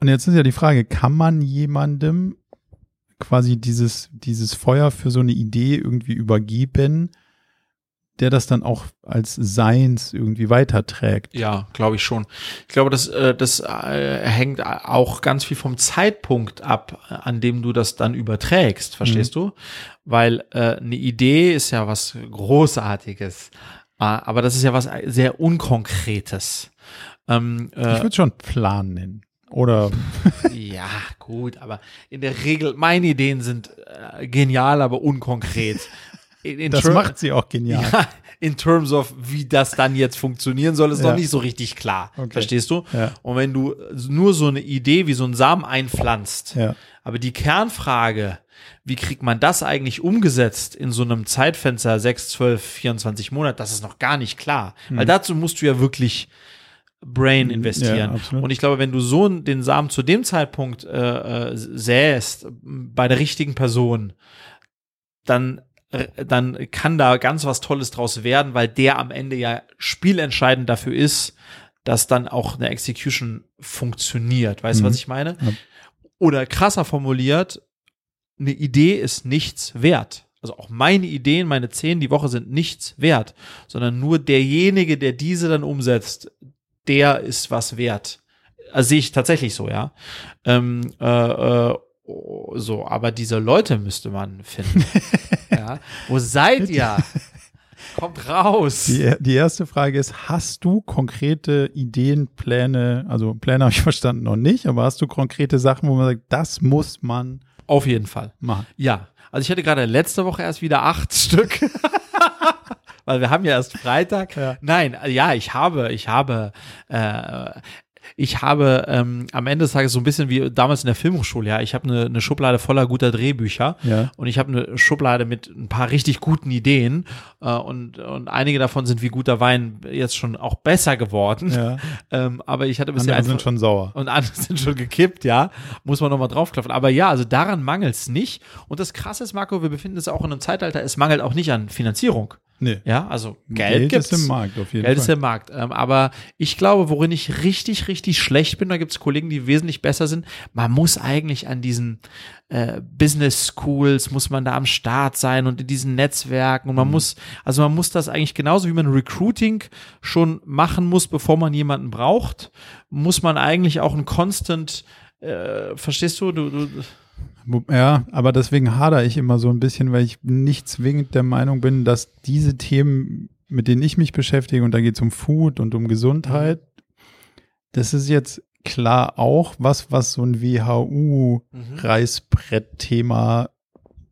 Und jetzt ist ja die Frage, kann man jemandem quasi dieses, dieses Feuer für so eine Idee irgendwie übergeben, der das dann auch als Seins irgendwie weiterträgt? Ja, glaube ich schon. Ich glaube, das, äh, das äh, hängt auch ganz viel vom Zeitpunkt ab, an dem du das dann überträgst, verstehst du? Weil äh, eine Idee ist ja was Großartiges, äh, aber das ist ja was sehr Unkonkretes. Ähm, Ich äh, würde schon Plan nennen. Oder ja, gut, aber in der Regel, meine Ideen sind äh, genial, aber unkonkret. In, in das macht sie auch genial. ja, in terms of, wie das dann jetzt funktionieren soll, ist Ja. noch nicht so richtig klar. Okay. Verstehst du? Ja. Und wenn du nur so eine Idee wie so ein Samen einpflanzt, Ja. aber die Kernfrage, wie kriegt man das eigentlich umgesetzt in so einem Zeitfenster 6, 12, 24 Monate, das ist noch gar nicht klar. Weil dazu musst du ja wirklich Brain investieren. Ja. Und ich glaube, wenn du so den Samen zu dem Zeitpunkt äh, äh, säst, bei der richtigen Person, dann, äh, dann kann da ganz was Tolles draus werden, weil der am Ende ja spielentscheidend dafür ist, dass dann auch eine Execution funktioniert. Weißt du, Mhm. was ich meine? Ja. Oder krasser formuliert, eine Idee ist nichts wert. Also auch meine Ideen, meine zehn die Woche sind nichts wert, sondern nur derjenige, der diese dann umsetzt, der ist was wert. Also sehe ich tatsächlich so, ja. Ähm, äh, äh, oh, so, aber diese Leute müsste man finden. ja. Wo seid ihr? Kommt raus. Die, die erste Frage ist, hast du konkrete Ideen, Pläne, also Pläne habe ich verstanden noch nicht, aber hast du konkrete Sachen, wo man sagt, das muss man Auf jeden Fall. machen? Ja, also ich hatte gerade letzte Woche erst wieder acht Stück. Weil wir haben ja erst Freitag. Ja. Nein, ja, ich habe, ich habe, äh, ich habe ähm, am Ende des Tages so ein bisschen wie damals in der Filmhochschule, ja, ich habe eine, eine Schublade voller guter Drehbücher Ja. und ich habe eine Schublade mit ein paar richtig guten Ideen äh, und, und einige davon sind wie guter Wein jetzt schon auch besser geworden. Ja. Ähm, aber ich hatte bisher Andere einfach, sind schon sauer. und andere sind schon gekippt, ja. Muss man nochmal draufklopfen. Aber ja, also daran mangelt es nicht. Und das Krasse ist, Marco, wir befinden uns auch in einem Zeitalter, es mangelt auch nicht an Finanzierung. Nee. Ja, also Geld, gibt's. ist im Markt auf jeden Geld Fall. ist im Markt. Ähm, aber ich glaube, worin ich richtig, richtig schlecht bin, da gibt es Kollegen, die wesentlich besser sind. Man muss eigentlich an diesen äh, Business Schools, muss man da am Start sein und in diesen Netzwerken. Und man muss, also man muss das eigentlich genauso wie man Recruiting schon machen muss, bevor man jemanden braucht, muss man eigentlich auch ein Constant, äh, verstehst du, du, du Ja, aber deswegen hadere ich immer so ein bisschen, weil ich nicht zwingend der Meinung bin, dass diese Themen, mit denen ich mich beschäftige, und da geht es um Food und um Gesundheit, das ist jetzt klar auch was, was so ein WHU-Reißbrett-Thema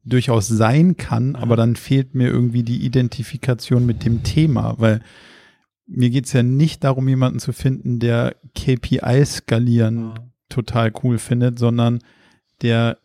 durchaus sein kann, Aha. aber dann fehlt mir irgendwie die Identifikation mit dem Thema, weil mir geht es ja nicht darum, jemanden zu finden, der KPIs skalieren total cool findet, sondern der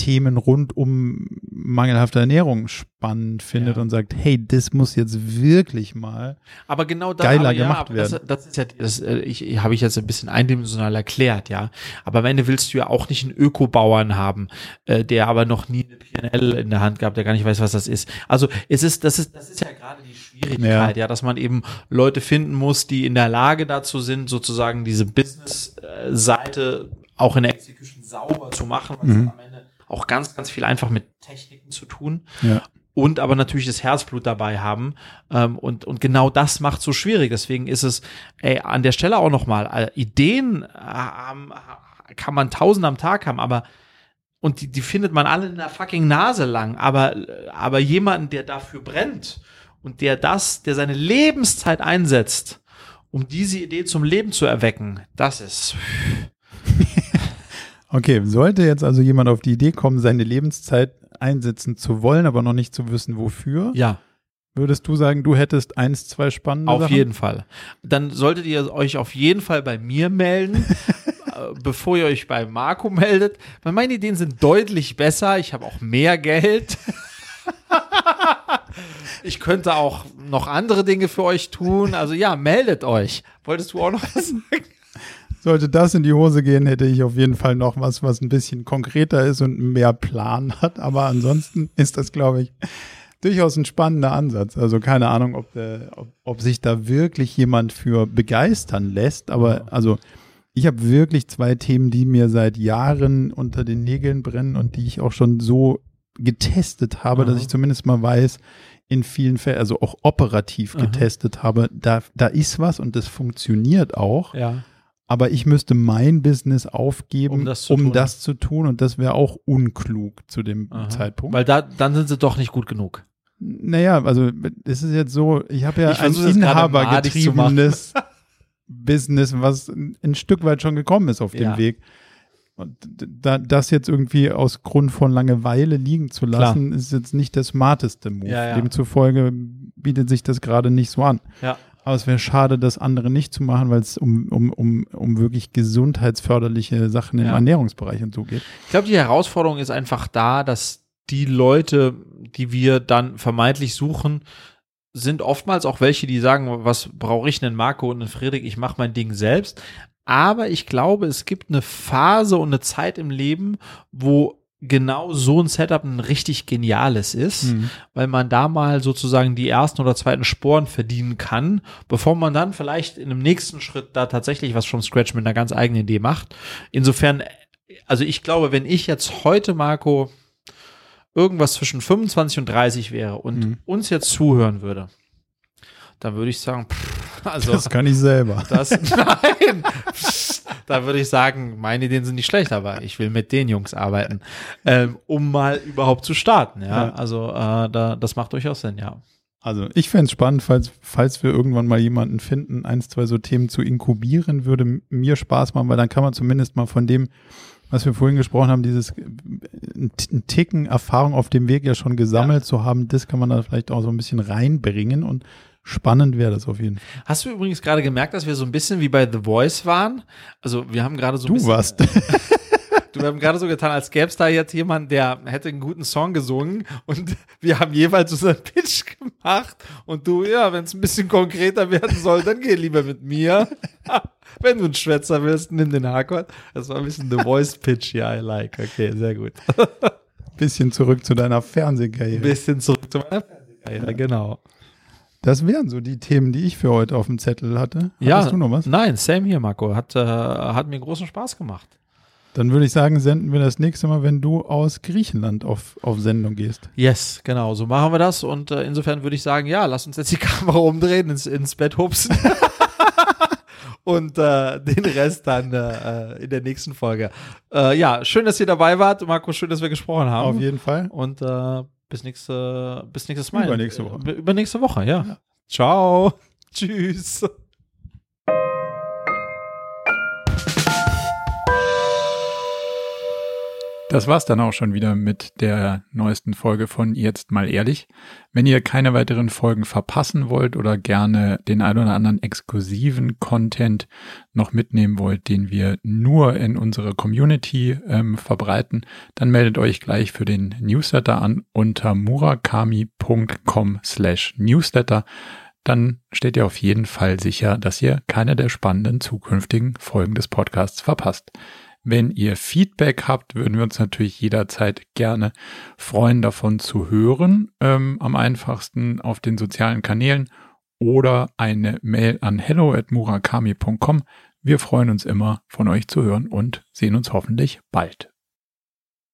Themen rund um mangelhafte Ernährung spannend findet Ja. und sagt, hey, das muss jetzt wirklich mal. Aber genau das, Geiler aber ja, gemacht aber das, werden. das ist ja, das äh, ich, habe ich jetzt ein bisschen eindimensional erklärt, ja. Aber am Ende willst du ja auch nicht einen Ökobauern haben, äh, der aber noch nie eine PNL in der Hand gehabt, der gar nicht weiß, was das ist. Also es ist, das ist, das ist ja gerade die Schwierigkeit, ja. dass man eben Leute finden muss, die in der Lage dazu sind, sozusagen diese Business-Seite auch in der Execution sauber zu machen, was Mhm. am Ende auch ganz, ganz viel einfach mit Techniken zu tun Ja. und aber natürlich das Herzblut dabei haben. Ähm, und, und genau das macht so schwierig. Deswegen ist es ey, an der Stelle auch nochmal, äh, Ideen äh, kann man tausend am Tag haben, aber und die, die findet man alle in der fucking Nase lang, aber, aber jemanden, der dafür brennt und der das, der seine Lebenszeit einsetzt, um diese Idee zum Leben zu erwecken, das ist, Okay, sollte jetzt also jemand auf die Idee kommen, seine Lebenszeit einsetzen zu wollen, aber noch nicht zu wissen, wofür, ja, würdest du sagen, du hättest eins, zwei spannende Auf Sachen? jeden Fall. Dann solltet ihr euch auf jeden Fall bei mir melden, äh, bevor ihr euch bei Marco meldet. Weil meine Ideen sind deutlich besser. Ich habe auch mehr Geld. ich könnte auch noch andere Dinge für euch tun. Also ja, meldet euch. Wolltest du auch noch was sagen? Sollte das in die Hose gehen, hätte ich auf jeden Fall noch was, was ein bisschen konkreter ist und mehr Plan hat. Aber ansonsten ist das, glaube ich, durchaus ein spannender Ansatz. Also keine Ahnung, ob, der, ob, ob sich da wirklich jemand für begeistern lässt. Aber also ich habe wirklich zwei Themen, die mir seit Jahren unter den Nägeln brennen und die ich auch schon so getestet habe, dass Aha. ich zumindest mal weiß, in vielen Fällen, also auch operativ Aha. getestet habe, da, da ist was und das funktioniert auch Ja. Aber ich müsste mein Business aufgeben, Um um das zu zu, tun. das zu tun und das wäre auch unklug zu dem Aha. Zeitpunkt. Weil da, dann sind sie doch nicht gut genug. naja, also es ist jetzt so, ich habe ja Ich ein inhabergetriebenes Business, was ein ein Stück weit schon gekommen ist auf dem Ja. Weg. Und da, das jetzt irgendwie aus Grund von Langeweile liegen zu lassen, ist jetzt nicht der smarteste Move. Ja, ja. Demzufolge bietet sich das gerade nicht so an. Ja. Aber es wäre schade, das andere nicht zu machen, weil es um, um, um, um wirklich gesundheitsförderliche Sachen im Ja. Ernährungsbereich und so geht. Ich glaube, die Herausforderung ist einfach da, dass die Leute, die wir dann vermeintlich suchen, sind oftmals auch welche, die sagen, was brauche ich denn Marco und einen Friedrich, ich mache mein Ding selbst. Aber ich glaube, es gibt eine Phase und eine Zeit im Leben, wo genau so ein Setup ein richtig geniales ist, weil man da mal sozusagen die ersten oder zweiten Sporen verdienen kann, bevor man dann vielleicht in einem nächsten Schritt da tatsächlich was vom Scratch mit einer ganz eigenen Idee macht. Insofern, also ich glaube, wenn ich jetzt heute, Marco, irgendwas zwischen 25 und 30 wäre und Mhm. uns jetzt zuhören würde, dann würde ich sagen, pff, also Das kann ich selber. das, nein, da würde ich sagen, meine Ideen sind nicht schlecht, aber ich will mit den Jungs arbeiten, ähm, um mal überhaupt zu starten. Ja, Ja. also äh, da, das macht durchaus Sinn, ja. Also ich fände es spannend, falls, falls wir irgendwann mal jemanden finden, eins, zwei so Themen zu inkubieren, würde mir Spaß machen, weil dann kann man zumindest mal von dem, was wir vorhin gesprochen haben, dieses äh, ein T- ein Ticken Erfahrung auf dem Weg ja schon gesammelt zu haben, das kann man da vielleicht auch so ein bisschen reinbringen und spannend wäre das auf jeden Fall. Hast du übrigens gerade gemerkt, dass wir so ein bisschen wie bei The Voice waren? Also wir haben gerade so ein Du bisschen, warst. Du, wir haben gerade so getan, als gäbe es da jetzt jemanden, der hätte einen guten Song gesungen und wir haben jeweils unseren Pitch gemacht und du, ja, wenn es ein bisschen konkreter werden soll, dann geh lieber mit mir. wenn du einen Schwätzer willst, nimm den Hardcore. Das war ein bisschen The Voice Pitch, ja, I like. Okay, sehr gut. bisschen zurück zu deiner Ein Fernsehkarriere. bisschen zurück zu meiner Fernsehkarriere, genau. Das wären so die Themen, die ich für heute auf dem Zettel hatte. Ja, Hast du noch was? Nein, Sam hier, Marco. Hat, äh, hat mir großen Spaß gemacht. Dann würde ich sagen, senden wir das nächste Mal, wenn du aus Griechenland auf, auf Sendung gehst. Yes, genau, so machen wir das. Und äh, insofern würde ich sagen, ja, lass uns jetzt die Kamera umdrehen, ins, ins Bett hupsen. Und äh, den Rest dann äh, in der nächsten Folge. Äh, ja, schön, dass ihr dabei wart. Marco, schön, dass wir gesprochen haben. Auf jeden Fall. Und äh, bis, nächste, bis nächstes Mal. Übernächste Woche. Äh, Übernächste Woche, ja. ja. Ciao. Tschüss. Das war's dann auch schon wieder mit der neuesten Folge von Jetzt mal ehrlich. Wenn ihr keine weiteren Folgen verpassen wollt oder gerne den ein oder anderen exklusiven Content noch mitnehmen wollt, den wir nur in unserer Community ähm, verbreiten, dann meldet euch gleich für den Newsletter an unter murakami.com slash newsletter. Dann steht ihr auf jeden Fall sicher, dass ihr keine der spannenden zukünftigen Folgen des Podcasts verpasst. Wenn ihr Feedback habt, würden wir uns natürlich jederzeit gerne freuen, davon zu hören. Ähm, am einfachsten auf den sozialen Kanälen oder eine Mail an hello at murakami.com. Wir freuen uns immer, von euch zu hören und sehen uns hoffentlich bald.